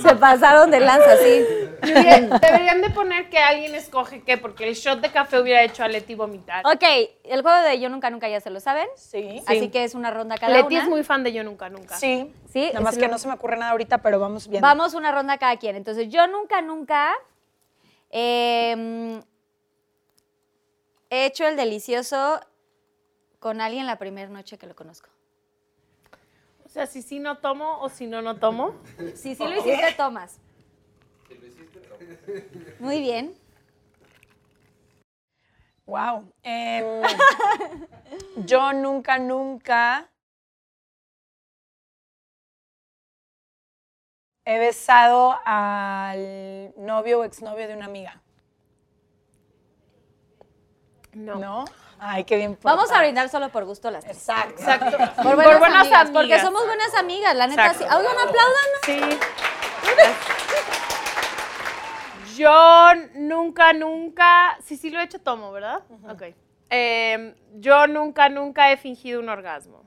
Speaker 1: se pasaron de lanza, sí.
Speaker 4: Deberían, de poner que alguien escoge qué, porque el shot de café hubiera hecho a Leti vomitar.
Speaker 1: Ok, el juego de Yo Nunca Nunca ya se lo saben.
Speaker 3: Sí.
Speaker 1: Así que es una ronda cada
Speaker 4: Leti
Speaker 1: una.
Speaker 4: es muy fan de Yo Nunca Nunca.
Speaker 3: Sí.
Speaker 1: Sí,
Speaker 3: Nada más que
Speaker 1: lo-
Speaker 3: no se me ocurre nada ahorita, pero vamos viendo.
Speaker 1: Vamos una ronda cada quien. Entonces, yo nunca, nunca eh, he hecho el delicioso con alguien la primera noche que lo conozco.
Speaker 4: O sea, si sí no tomo o si no, no tomo.
Speaker 1: Si sí lo hiciste, tomas. Muy bien.
Speaker 3: Wow. Em, yo nunca, nunca he besado al novio o exnovio de una amiga.
Speaker 4: No.
Speaker 3: ¿No? Ay, qué bien.
Speaker 1: Vamos a brindar solo por gusto las tres.
Speaker 3: Exacto.
Speaker 4: Exacto.
Speaker 1: Por buenas, amigas, Porque somos buenas amigas, la neta. Sí. Oigan, aplaudan.
Speaker 4: Sí. Yo nunca, nunca. Sí, sí lo he hecho, tomo, ¿verdad? Ok. Eh, yo nunca, nunca he fingido un orgasmo.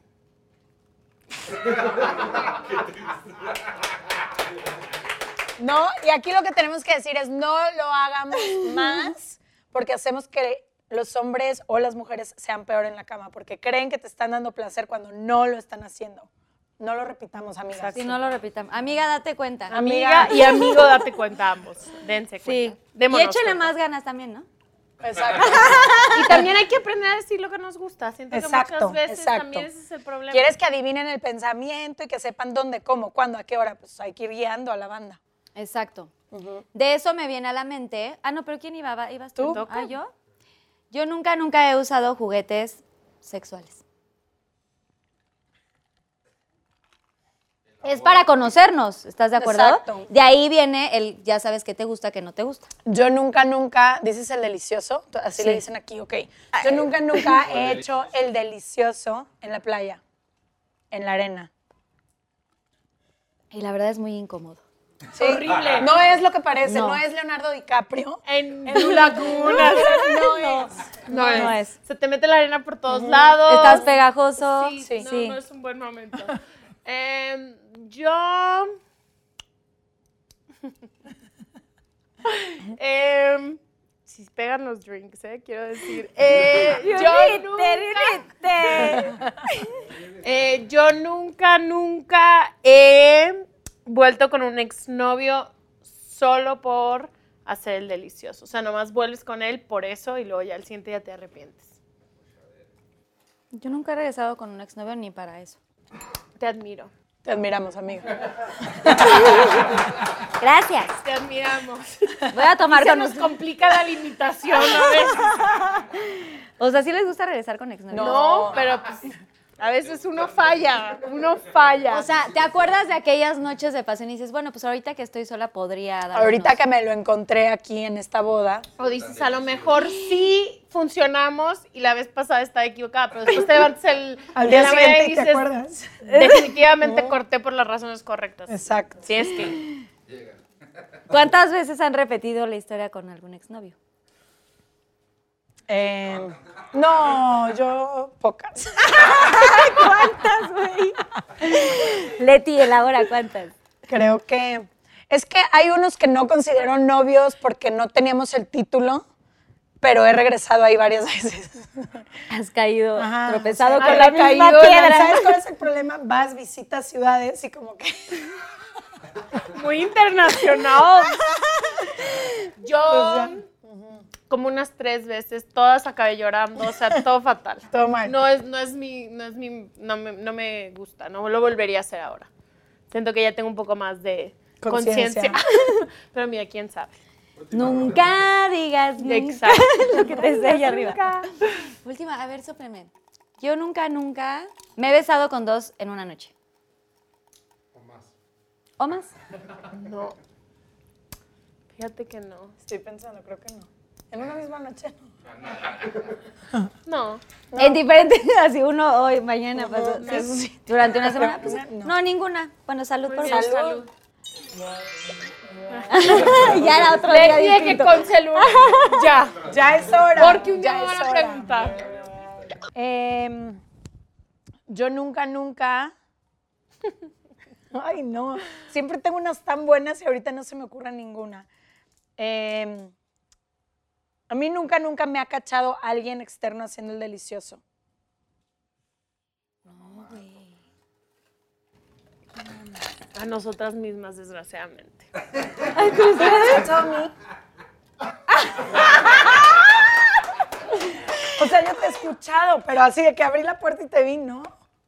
Speaker 3: No, y aquí lo que tenemos que decir es no lo hagamos más porque hacemos que los hombres o las mujeres sean peor en la cama porque creen que te están dando placer cuando no lo están haciendo. No lo repitamos, amigas.
Speaker 1: Si no lo repitamos. Amiga, date cuenta.
Speaker 4: Amiga
Speaker 3: Amiga.
Speaker 4: y amigo, date cuenta ambos. Dense
Speaker 1: Sí.
Speaker 4: cuenta.
Speaker 1: Y
Speaker 4: Démonos
Speaker 1: échenle
Speaker 4: cuenta.
Speaker 1: más ganas también, ¿no?
Speaker 3: Exacto.
Speaker 4: Y también hay que aprender a decir lo que nos gusta. Siento que muchas veces
Speaker 3: exacto.
Speaker 4: también ese es el problema.
Speaker 3: ¿Quieres que adivinen el pensamiento y que sepan dónde, cómo, cuándo, a qué hora? Pues hay que ir guiando a la banda.
Speaker 1: Exacto. De eso me viene a la mente. Ah, no, pero ¿quién iba? Va- ¿Ibas tú?
Speaker 3: ¿Tú?
Speaker 1: Ah, yo. Yo nunca, nunca he usado juguetes sexuales. Es para conocernos, ¿estás de acuerdo?
Speaker 3: Exacto.
Speaker 1: De ahí viene el ya sabes qué te gusta, qué no te gusta.
Speaker 3: Yo nunca, nunca, dices el delicioso, así le
Speaker 1: Sí.
Speaker 3: dicen aquí, ok. Yo nunca, nunca he hecho el delicioso en la playa, en la arena.
Speaker 1: Y la verdad es muy incómodo.
Speaker 3: Sí.
Speaker 4: Horrible.
Speaker 3: No es lo que parece,
Speaker 1: No.
Speaker 3: no, es Leonardo DiCaprio.
Speaker 4: En tu laguna.
Speaker 3: No es.
Speaker 4: No,
Speaker 1: No
Speaker 4: es.
Speaker 1: es.
Speaker 4: Se te mete la arena por todos lados.
Speaker 1: Estás pegajoso.
Speaker 4: Sí,
Speaker 3: Sí.
Speaker 4: no,
Speaker 1: Sí.
Speaker 4: no es un buen momento. Em, yo. Em, si pegan los drinks, ¿eh? Quiero decir. Eh, yo nunca, Eh, yo nunca, nunca he vuelto con un exnovio solo por hacer el delicioso. O sea, nomás vuelves con él por eso y luego ya al siguiente día te arrepientes.
Speaker 1: Yo nunca he regresado con un exnovio ni para eso.
Speaker 4: Te admiro.
Speaker 3: Te admiramos, amiga.
Speaker 1: Gracias.
Speaker 4: Te admiramos.
Speaker 1: Voy a tomar
Speaker 4: Se
Speaker 1: con
Speaker 4: nos
Speaker 1: ustedes.
Speaker 4: complica la limitación a veces.
Speaker 1: O sea, ¿sí les gusta regresar con exnovios?
Speaker 4: No, pero pues, a veces uno falla, uno falla.
Speaker 1: O sea, ¿te acuerdas de aquellas noches de pasión y dices, bueno, pues ahorita que estoy sola podría dar
Speaker 3: Ahorita que me lo encontré aquí en esta boda,
Speaker 4: o dices, a lo mejor sí funcionamos y la vez pasada estaba equivocada, pero después te levantas el
Speaker 3: al día
Speaker 4: la
Speaker 3: siguiente,
Speaker 4: y
Speaker 3: ¿te acuerdas?
Speaker 4: Definitivamente corté por las razones correctas.
Speaker 3: Exacto.
Speaker 4: Sí, es que.
Speaker 1: ¿Cuántas veces han repetido la historia con algún exnovio?
Speaker 3: Eh, no, yo pocas.
Speaker 1: ¿Cuántas, güey? Leti, elabora cuántas.
Speaker 3: Creo que es que hay unos que no considero novios porque no teníamos el título, pero he regresado ahí varias veces.
Speaker 1: Has caído
Speaker 3: Ajá,
Speaker 1: tropezado
Speaker 3: o sea,
Speaker 1: con la misma
Speaker 3: recaído en-
Speaker 1: piedra.
Speaker 3: ¿Sabes cuál es el problema? Vas, visitas ciudades y como que
Speaker 4: Muy internacional. Yo,
Speaker 3: Pues
Speaker 4: como unas tres veces, todas acabé llorando, o sea, todo fatal.
Speaker 3: Todo mal.
Speaker 4: No es, no es mi, no es mi, no me, no me gusta, no lo volvería a hacer ahora. Siento que ya tengo un poco más de
Speaker 3: Conciencia.
Speaker 4: Pero mira, quién sabe.
Speaker 1: Nunca digas nunca.
Speaker 4: Exacto.
Speaker 1: Lo que te decía allá arriba.
Speaker 4: Nunca.
Speaker 1: Última, a ver, sópleme. Yo nunca, nunca me he besado con dos en una noche. ¿O más? ¿O más?
Speaker 4: No. Fíjate que no.
Speaker 3: estoy pensando, creo que no. En una misma noche.
Speaker 4: No.
Speaker 1: En diferentes, así uno hoy, mañana,
Speaker 3: no,
Speaker 1: sí. Durante una semana. pues,
Speaker 3: No.
Speaker 1: no. ninguna. Bueno, salud por salud.
Speaker 4: salud.
Speaker 1: ya era otro
Speaker 4: Le
Speaker 1: día
Speaker 4: dije que con celular. ya.
Speaker 3: Ya es hora.
Speaker 4: Porque un día
Speaker 3: ya
Speaker 4: me van a preguntar.
Speaker 3: Em, yo nunca, nunca. Ay, no. Siempre tengo unas tan buenas y ahorita no se me ocurre ninguna. Em, a mí nunca, nunca me ha cachado alguien externo haciendo el delicioso.
Speaker 4: A nosotras mismas, desgraciadamente.
Speaker 3: O sea, yo te he escuchado, pero así de que abrí la puerta y te vi, ¿no?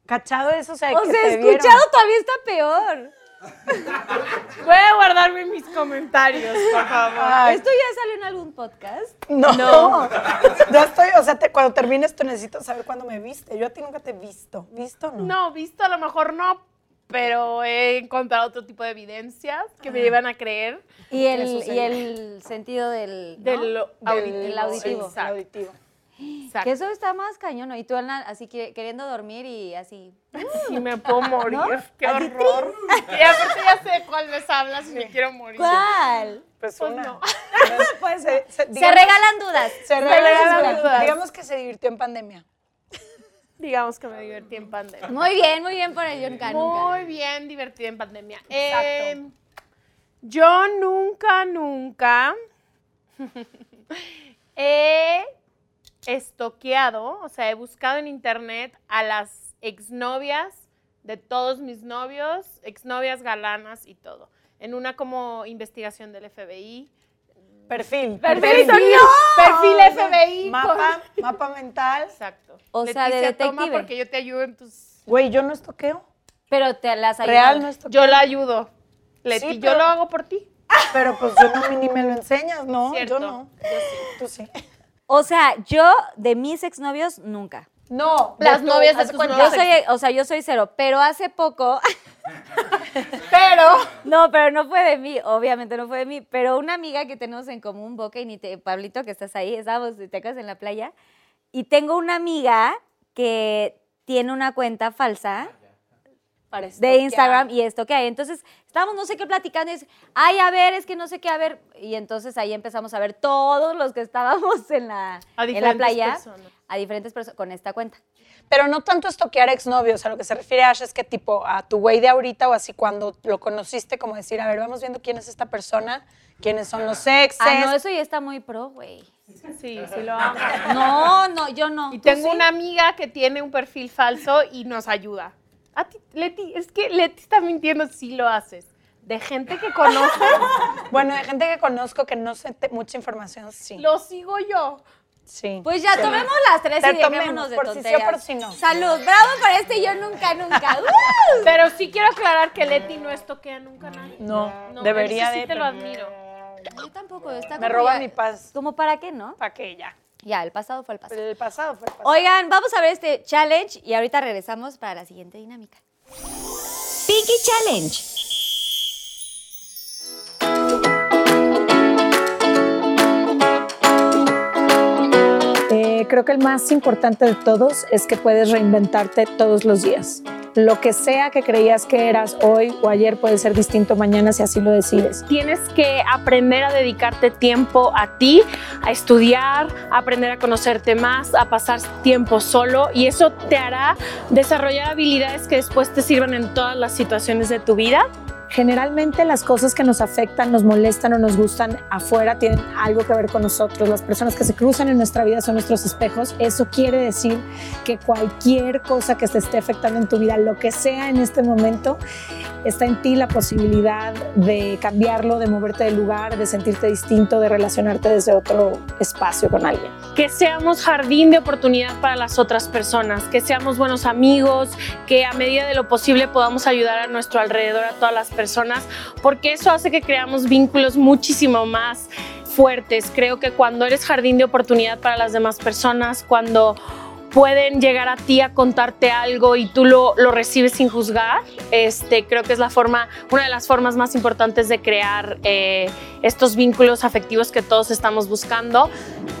Speaker 3: Cachado eso, o sea,
Speaker 1: O
Speaker 3: que
Speaker 1: sea,
Speaker 3: te vieron.
Speaker 1: escuchado todavía está peor.
Speaker 4: Voy a guardarme mis comentarios, por favor.
Speaker 3: Ay,
Speaker 1: ¿Esto ya salió en algún podcast?
Speaker 3: no. no. ya estoy, o sea, te- cuando termines tú necesito saber cuándo me viste. Yo a ti nunca te he visto. ¿Visto o no?
Speaker 4: No, visto a lo mejor no, pero he encontrado otro tipo de evidencias que me llevan a creer
Speaker 1: Y el, y el sentido del, ¿no?
Speaker 4: del
Speaker 3: Del
Speaker 4: auditivo.
Speaker 1: el auditivo.
Speaker 3: Sí, el auditivo.
Speaker 4: Exacto.
Speaker 1: Que eso está más cañón. Y tú así que, queriendo dormir y así.
Speaker 4: Sí, me puedo morir. Qué horror. Y aparte ya sé cuál les hablas y me quiero morir.
Speaker 1: ¿Cuál?
Speaker 3: Pues,
Speaker 4: Pues
Speaker 3: una.
Speaker 4: no.
Speaker 3: Pues, se, se-
Speaker 1: Se
Speaker 3: digamos-
Speaker 1: regalan dudas.
Speaker 3: Se
Speaker 4: regalan
Speaker 3: regalan
Speaker 4: dudas.
Speaker 3: dudas. Digamos que se divirtió en pandemia.
Speaker 4: Digamos que me divertí en pandemia.
Speaker 1: Muy bien, muy bien por el nunca, nunca.
Speaker 4: Muy bien divertida en pandemia. Eh, yo nunca, nunca he estoqueado, o sea, he buscado en internet a las exnovias de todos mis novios, exnovias galanas y todo. En una como investigación del FBI.
Speaker 3: Perfil.
Speaker 4: Perfil, perfil FBI.
Speaker 3: Mapa, mapa mental.
Speaker 4: Exacto.
Speaker 1: O sea, de
Speaker 4: Leticia, toma
Speaker 1: detective.
Speaker 4: porque yo te ayudo en tus...
Speaker 3: Güey, yo no estoqueo.
Speaker 1: Pero te las ayudan.
Speaker 3: Real no estoqueo.
Speaker 4: Yo la ayudo. Leti,
Speaker 3: Sí,
Speaker 4: yo lo hago por ti.
Speaker 3: Pero pues yo no, ni me lo enseñas, ¿no?
Speaker 4: Cierto.
Speaker 3: Yo no. Tú sí.
Speaker 1: O sea, yo de mis exnovios nunca.
Speaker 3: No.
Speaker 4: Las
Speaker 3: tú,
Speaker 4: novias de
Speaker 3: cuenta.
Speaker 1: Yo soy, o sea, yo soy cero, pero hace poco,
Speaker 4: Pero...
Speaker 1: no, pero no fue de mí, obviamente no fue de mí, pero una amiga que tenemos en común, Boca y ni te, Pablito, que estás ahí, estábamos, te acuerdas, en la playa, y tengo una amiga que tiene una cuenta falsa
Speaker 3: Para
Speaker 1: de. Instagram y esto que hay. Entonces, estábamos no sé qué platicando y es, ay, a ver, es que no sé qué, a ver. Y entonces ahí empezamos a ver todos los que estábamos en la,
Speaker 4: A
Speaker 1: en la playa,
Speaker 4: personas.
Speaker 1: a diferentes personas, con esta cuenta.
Speaker 3: Pero no tanto estoquear exnovios, a lo que se refiere Ash es que tipo a tu güey de ahorita o así cuando lo conociste, como decir, a ver, vamos viendo quién es esta persona, quiénes son los exes.
Speaker 1: Ah, no, eso ya está muy pro, güey.
Speaker 4: Sí, sí lo hago.
Speaker 1: No, no, yo no.
Speaker 4: Y
Speaker 1: ¿Tú
Speaker 4: tengo
Speaker 1: sí?
Speaker 4: una amiga que tiene un perfil falso y nos ayuda. A ti, Leti, es que Leti está mintiendo si lo haces. De gente que conoce,
Speaker 3: Bueno, de gente que conozco que no sé te- mucha información, sí.
Speaker 4: lo sigo yo.
Speaker 3: sí.
Speaker 1: Pues ya tomemos las tres
Speaker 3: Te
Speaker 1: y dejémonos
Speaker 3: tomemos,
Speaker 1: de
Speaker 3: por si sí o
Speaker 1: tonterías.
Speaker 3: por si no.
Speaker 1: Salud, bravo por este yo nunca, nunca. ¡Uh!
Speaker 4: Pero sí quiero aclarar que Leti no estoquea nunca a nadie.
Speaker 3: No,
Speaker 4: No,
Speaker 3: debería
Speaker 4: eso sí
Speaker 3: de.
Speaker 4: te lo
Speaker 3: pero
Speaker 4: admiro.
Speaker 1: Yo tampoco, está
Speaker 3: Me
Speaker 1: como
Speaker 3: roba
Speaker 1: ya-
Speaker 3: mi paz.
Speaker 1: ¿Como para qué, no?
Speaker 3: ¿Para qué ya?
Speaker 1: Ya, el pasado fue el pasado.
Speaker 3: El pasado fue el pasado.
Speaker 1: Oigan, vamos a ver este challenge y ahorita regresamos para la siguiente dinámica. Pinky Challenge.
Speaker 3: Eh, creo que el más importante de todos es que puedes reinventarte todos los días. Lo que sea que creías que eras hoy o ayer puede ser distinto mañana si así lo decides.
Speaker 4: Tienes que aprender a dedicarte tiempo a ti, a estudiar, a aprender a conocerte más, a pasar tiempo solo y eso te hará desarrollar habilidades que después te sirvan en todas las situaciones de tu vida.
Speaker 3: Generalmente las cosas que nos afectan, nos molestan o nos gustan afuera tienen algo que ver con nosotros. Las personas que se cruzan en nuestra vida son nuestros espejos. Eso quiere decir que cualquier cosa que te esté afectando en tu vida, lo que sea en este momento, está en ti la posibilidad de cambiarlo, de moverte del lugar, de sentirte distinto, de relacionarte desde otro espacio con alguien.
Speaker 4: Que seamos jardín de oportunidad para las otras personas, que seamos buenos amigos, que a medida de lo posible podamos ayudar a nuestro alrededor a todas las personas porque eso hace que creamos vínculos muchísimo más fuertes. Creo que cuando eres jardín de oportunidad para las demás personas, cuando pueden llegar a ti a contarte algo y tú lo, lo, recibes sin juzgar. Este, creo que es la forma, una de las formas más importantes de crear eh, estos vínculos afectivos que todos estamos buscando.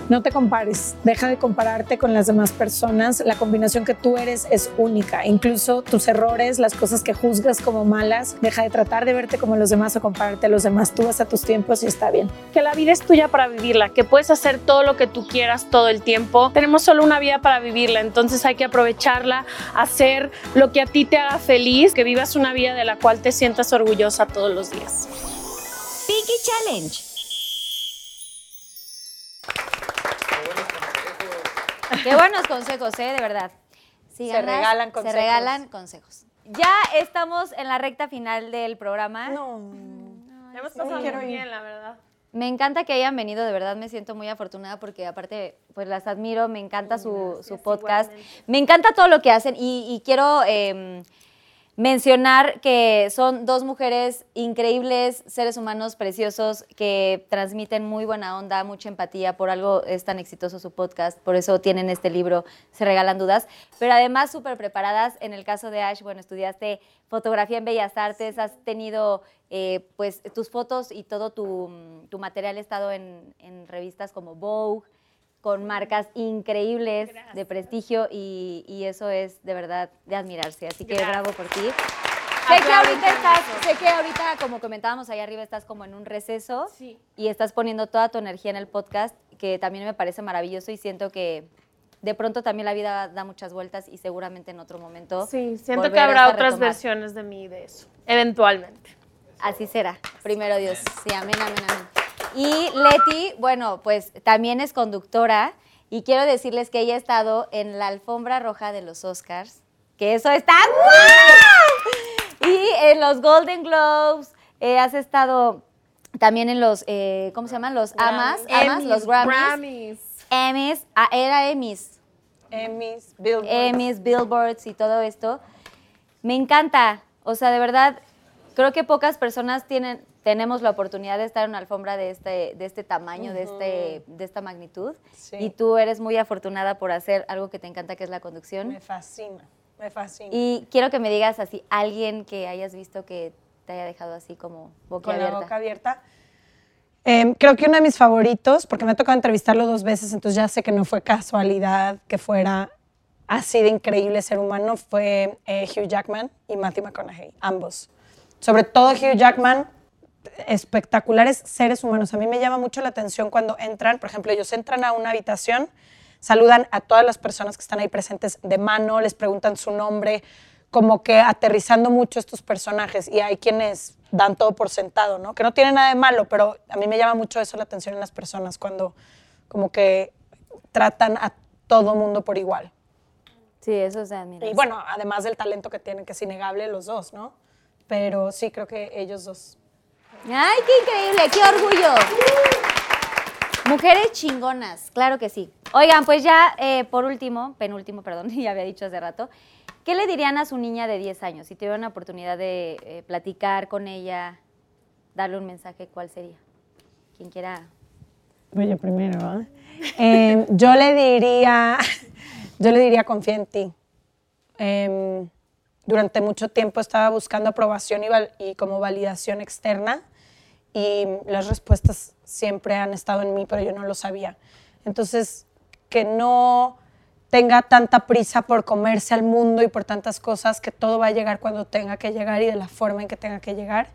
Speaker 3: No te compares, deja de compararte con las demás personas. La combinación que tú eres es única. Incluso tus errores, las cosas que juzgas como malas, deja de tratar de verte como los demás o compararte a los demás. Tú vas a tus tiempos y está bien.
Speaker 4: Que la vida es tuya para vivirla, que puedes hacer todo lo que tú quieras todo el tiempo. Tenemos solo una vida para vivir entonces hay que aprovecharla, hacer lo que a ti te haga feliz, que vivas una vida de la cual te sientas orgullosa todos los días.
Speaker 1: Pinky Challenge. Qué buenos consejos, ¿eh? De verdad.
Speaker 3: se regalan consejos.
Speaker 1: Se regalan consejos. Ya estamos en la recta final del programa.
Speaker 3: No.
Speaker 4: Hemos pasado muy bien, la verdad.
Speaker 1: Me encanta que hayan venido, de verdad me siento muy afortunada porque aparte pues las admiro, me encanta su, podcast, me encanta todo lo que hacen y, quiero em, mencionar que son dos mujeres increíbles, seres humanos preciosos que transmiten muy buena onda, mucha empatía, por algo es tan exitoso su podcast, por eso tienen este libro, Se Regalan Dudas, pero además súper preparadas, en el caso de Ash, bueno, estudiaste fotografía en Bellas Artes, has tenido eh, pues tus fotos y todo tu, material estado en, revistas como Vogue, con marcas increíbles de prestigio y, eso es de verdad de admirarse. Así que bravo por ti. Sé que, ahorita estás, sé que ahorita, como comentábamos ahí arriba, estás como en un receso y estás poniendo toda tu energía en el podcast, que también me parece maravilloso y siento que de pronto también la vida da muchas vueltas y seguramente en otro momento.
Speaker 4: Sí, siento que habrá otras versiones de mí de eso, eventualmente.
Speaker 1: Así será. Primero Dios. Sí, amén, amén, amén. Y Leti, bueno, pues también es conductora y quiero decirles que ella ha estado en la alfombra roja de los Oscars, que eso está Y en los Golden Globes, eh, has estado también en los, eh, ¿cómo se llaman? Los AMAs, AMAs los Grammys. Grammys. Emmys, ah, era Emmys.
Speaker 3: Emmys, Billboards.
Speaker 1: Emmys, Billboards y todo esto. Me encanta, o sea, de verdad, creo que pocas personas tienen, tenemos la oportunidad de estar en una alfombra de este, de este tamaño, de, este, de esta magnitud. Y tú eres muy afortunada por hacer algo que te encanta, que es la conducción.
Speaker 3: Me fascina, me fascina.
Speaker 1: Y quiero que me digas así, alguien que hayas visto que te haya dejado así como boca abierta.
Speaker 3: Con la boca abierta. Em, creo que uno de mis favoritos, porque me ha tocado entrevistarlo dos veces, entonces ya sé que no fue casualidad que fuera así de increíble ser humano, fue eh, Hugh Jackman y Matthew McConaughey, ambos sobre todo Hugh Jackman, espectaculares seres humanos. A mí me llama mucho la atención cuando entran, por ejemplo, ellos entran a una habitación, saludan a todas las personas que están ahí presentes de mano, les preguntan su nombre, como que aterrizando mucho estos personajes. Y hay quienes dan todo por sentado, ¿no? Que no tiene nada de malo, pero a mí me llama mucho eso la atención en las personas cuando como que tratan a todo mundo por igual.
Speaker 1: Sí, eso es admirable.
Speaker 3: Y bueno, además del talento que tienen, que es innegable los dos, ¿no? pero sí creo que ellos dos.
Speaker 1: ¡Ay, qué increíble! ¡Qué orgullo! Mujeres chingonas, claro que sí. Oigan, pues ya eh, por último, penúltimo, perdón, ya había dicho hace rato, ¿qué le dirían a su niña de 10 años? Si tuvieran una oportunidad de eh, platicar con ella, darle un mensaje, ¿cuál sería? Quien quiera.
Speaker 3: Voy yo primero, eh, yo le diría, yo le diría confía en ti. Em, durante mucho tiempo estaba buscando aprobación y, como validación externa y las respuestas siempre han estado en mí, pero yo no lo sabía. Entonces, que no tenga tanta prisa por comerse al mundo y por tantas cosas, que todo va a llegar cuando tenga que llegar y de la forma en que tenga que llegar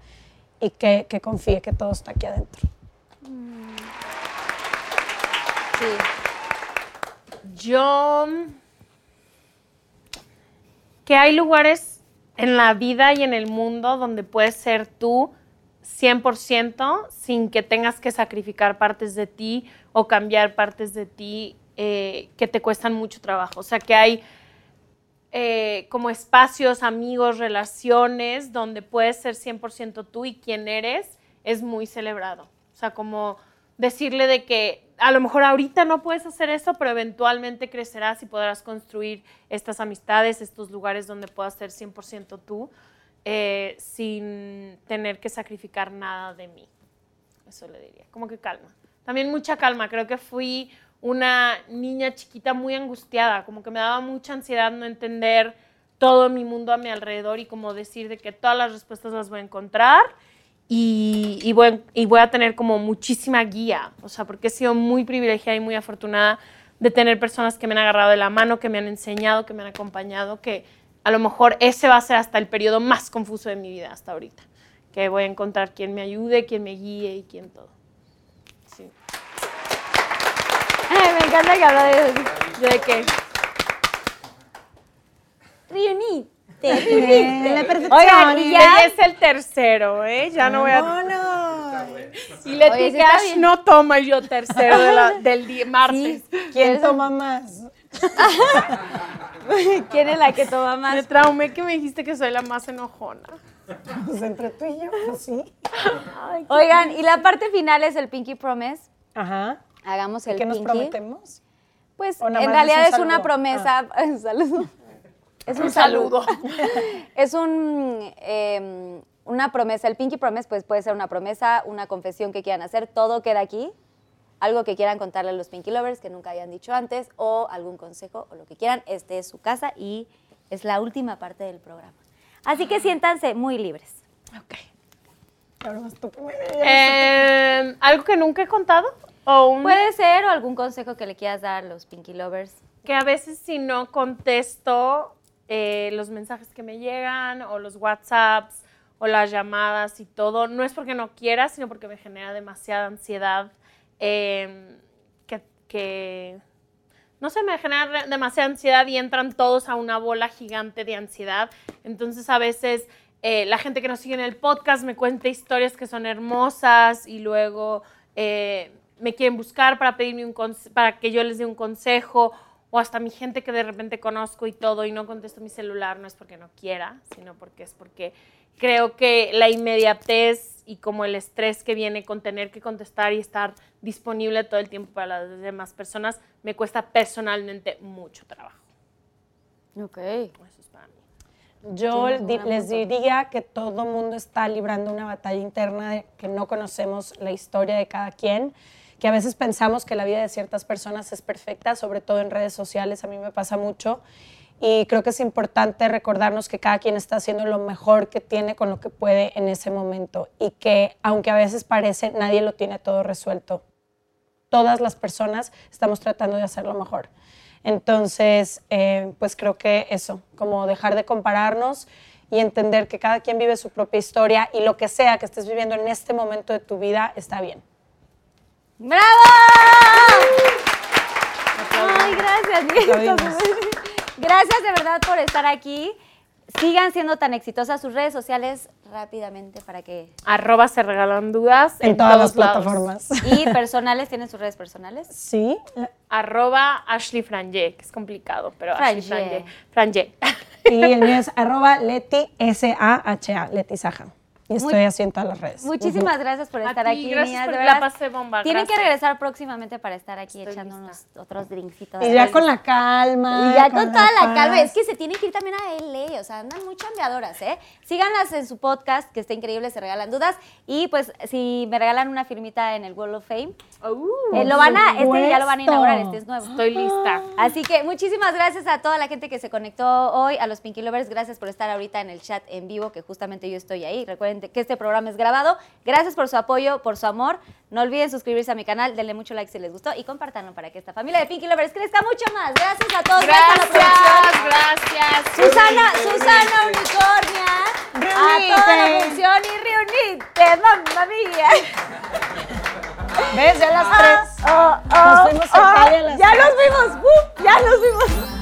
Speaker 3: y que, confíe que todo está aquí adentro.
Speaker 4: Yo. Que hay lugares en la vida y en el mundo donde puedes ser tú 100% sin que tengas que sacrificar partes de ti o cambiar partes de ti eh, que te cuestan mucho trabajo. O sea, que hay eh, como espacios, amigos, relaciones donde puedes ser 100% tú y quien eres es muy celebrado. O sea, como decirle de que a lo mejor ahorita no puedes hacer eso, pero eventualmente crecerás y podrás construir estas amistades, estos lugares donde puedas ser 100% tú, eh, sin tener que sacrificar nada de mí. Eso le diría, como que calma. También mucha calma, creo que fui una niña chiquita muy angustiada, como que me daba mucha ansiedad no entender todo mi mundo a mi alrededor y como decir de que todas las respuestas las voy a encontrar y, voy, y voy a tener como muchísima guía, o sea, porque he sido muy privilegiada y muy afortunada de tener personas que me han agarrado de la mano, que me han enseñado, que me han acompañado, que a lo mejor ese va a ser hasta el periodo más confuso de mi vida hasta ahorita, que voy a encontrar quien me ayude, quien me guíe y quien todo. Sí.
Speaker 1: me encanta que habla de
Speaker 4: ¿De qué?
Speaker 1: Reunite.
Speaker 3: la perfección.
Speaker 1: Oigan, y ya.
Speaker 4: es el tercero, ¿eh? Ya no voy a...
Speaker 3: ¡Vámonos!
Speaker 4: Y Leti
Speaker 1: Oye, sí
Speaker 4: Cash no toma yo tercero de la- del día, martes.
Speaker 3: ¿Quién toma más?
Speaker 1: ¿Quién es la que toma
Speaker 4: Me
Speaker 1: más?
Speaker 4: traumé que me dijiste que soy la más enojona.
Speaker 3: Pues entre tú y yo, pues sí.
Speaker 1: Oigan, y la parte final es el Pinky Promise.
Speaker 3: Ajá.
Speaker 1: Hagamos el
Speaker 3: ¿Qué nos
Speaker 1: Pinky.
Speaker 3: prometemos?
Speaker 1: Pues
Speaker 3: ¿O nada
Speaker 1: en
Speaker 3: más es
Speaker 1: realidad
Speaker 3: un
Speaker 1: es, una promesa. Saludo. Es un,
Speaker 4: Un
Speaker 1: saludo.
Speaker 4: saludo.
Speaker 1: es un, eh, una promesa. El Pinky Promise pues, puede ser una promesa, una confesión que quieran hacer. Todo queda aquí. Algo que quieran contarle a los Pinky Lovers que nunca hayan dicho antes o algún consejo o lo que quieran. Este es su casa y es la última parte del programa. Así que siéntanse muy libres.
Speaker 3: Ok.
Speaker 4: Eh, ¿Algo que nunca he contado? O un,
Speaker 1: Puede ser o algún consejo que le quieras dar a los Pinky Lovers.
Speaker 4: que a veces si no contesto eh, los mensajes que me llegan o los WhatsApps o las llamadas y todo, no es porque no quiera, sino porque me genera demasiada ansiedad. Eh, que, no sé, me genera demasiada ansiedad y entran todos a una bola gigante de ansiedad. Entonces a veces eh, la gente que nos sigue en el podcast me cuenta historias que son hermosas y luego eh, me quieren buscar para pedirme un para que yo les dé un consejo o hasta mi gente que de repente conozco y todo y no contesto mi celular no es porque no quiera, sino porque es porque creo que la inmediatez y como el estrés que viene con tener que contestar y estar disponible todo el tiempo para las demás personas me cuesta personalmente mucho trabajo.
Speaker 1: Ok.
Speaker 4: Eso es para mí.
Speaker 3: Yo les diría que todo mundo está librando una batalla interna de que no conocemos la historia de cada quien, que a veces pensamos que la vida de ciertas personas es perfecta, sobre todo en redes sociales, a mí me pasa mucho. Y creo que es importante recordarnos que cada quien está haciendo lo mejor que tiene con lo que puede en ese momento y que aunque a veces parece, nadie lo tiene todo resuelto. Todas las personas estamos tratando de hacerlo mejor. Entonces, eh, pues creo que eso, como dejar de compararnos y entender que cada quien vive su propia historia y lo que sea que estés viviendo en este momento de tu vida está bien.
Speaker 1: ¡Bravo! Ay, gracias. Gracias de verdad por estar aquí. Sigan siendo tan exitosas sus redes sociales rápidamente para que...
Speaker 4: Arroba se regalan dudas
Speaker 3: En, todas las
Speaker 4: lados.
Speaker 3: plataformas.
Speaker 1: Y personales, ¿tienen sus redes personales?
Speaker 3: Sí,
Speaker 4: Arroba Ashley Franje, que es complicado, pero Ashley.
Speaker 1: Franje.
Speaker 3: y el mío es arroba Leti, S-A-H-A, Leti Saja. Y estoy así en todas las redes.
Speaker 1: Muchísimas gracias por estar aquí, niñas, de
Speaker 4: la
Speaker 1: verdad.
Speaker 4: pasé bomba,
Speaker 1: Tienen que regresar próximamente para estar aquí
Speaker 4: Estoy lista.
Speaker 1: unos otros drinks y todo.
Speaker 3: Y ya con la calma.
Speaker 1: Y ya con toda la calma. Es que se tienen que ir también a LA. O sea, andan muy chambeadoras, ¿eh? Síganlas en su podcast, que está increíble, se regalan dudas. Y pues, si me regalan una firmita en el Wall of Fame,
Speaker 4: Uh,
Speaker 1: eh, lo van a, este ya lo van a inaugurar, este es nuevo.
Speaker 4: estoy lista.
Speaker 1: Así que muchísimas gracias a toda la gente que se conectó hoy, a los Pinky Lovers, gracias por estar ahorita en el chat en vivo, que justamente yo estoy ahí. Recuerden saben que este programa es grabado. Gracias por su apoyo, por su amor. No olviden suscribirse a mi canal, denle mucho like si les gustó y compártanlo para que esta familia de Pinky Lovers crezca mucho más. Gracias a todos.
Speaker 4: Gracias.
Speaker 1: Susana, Susana Unicornia. A toda la función y reunite, mamma mía.
Speaker 3: ¿Ves? Ya las tres.
Speaker 1: Oh, oh,
Speaker 3: Nos fuimos a
Speaker 1: oh,
Speaker 3: Italia las
Speaker 1: ya
Speaker 3: tres.
Speaker 1: nos vimos, uh, ya nos vimos.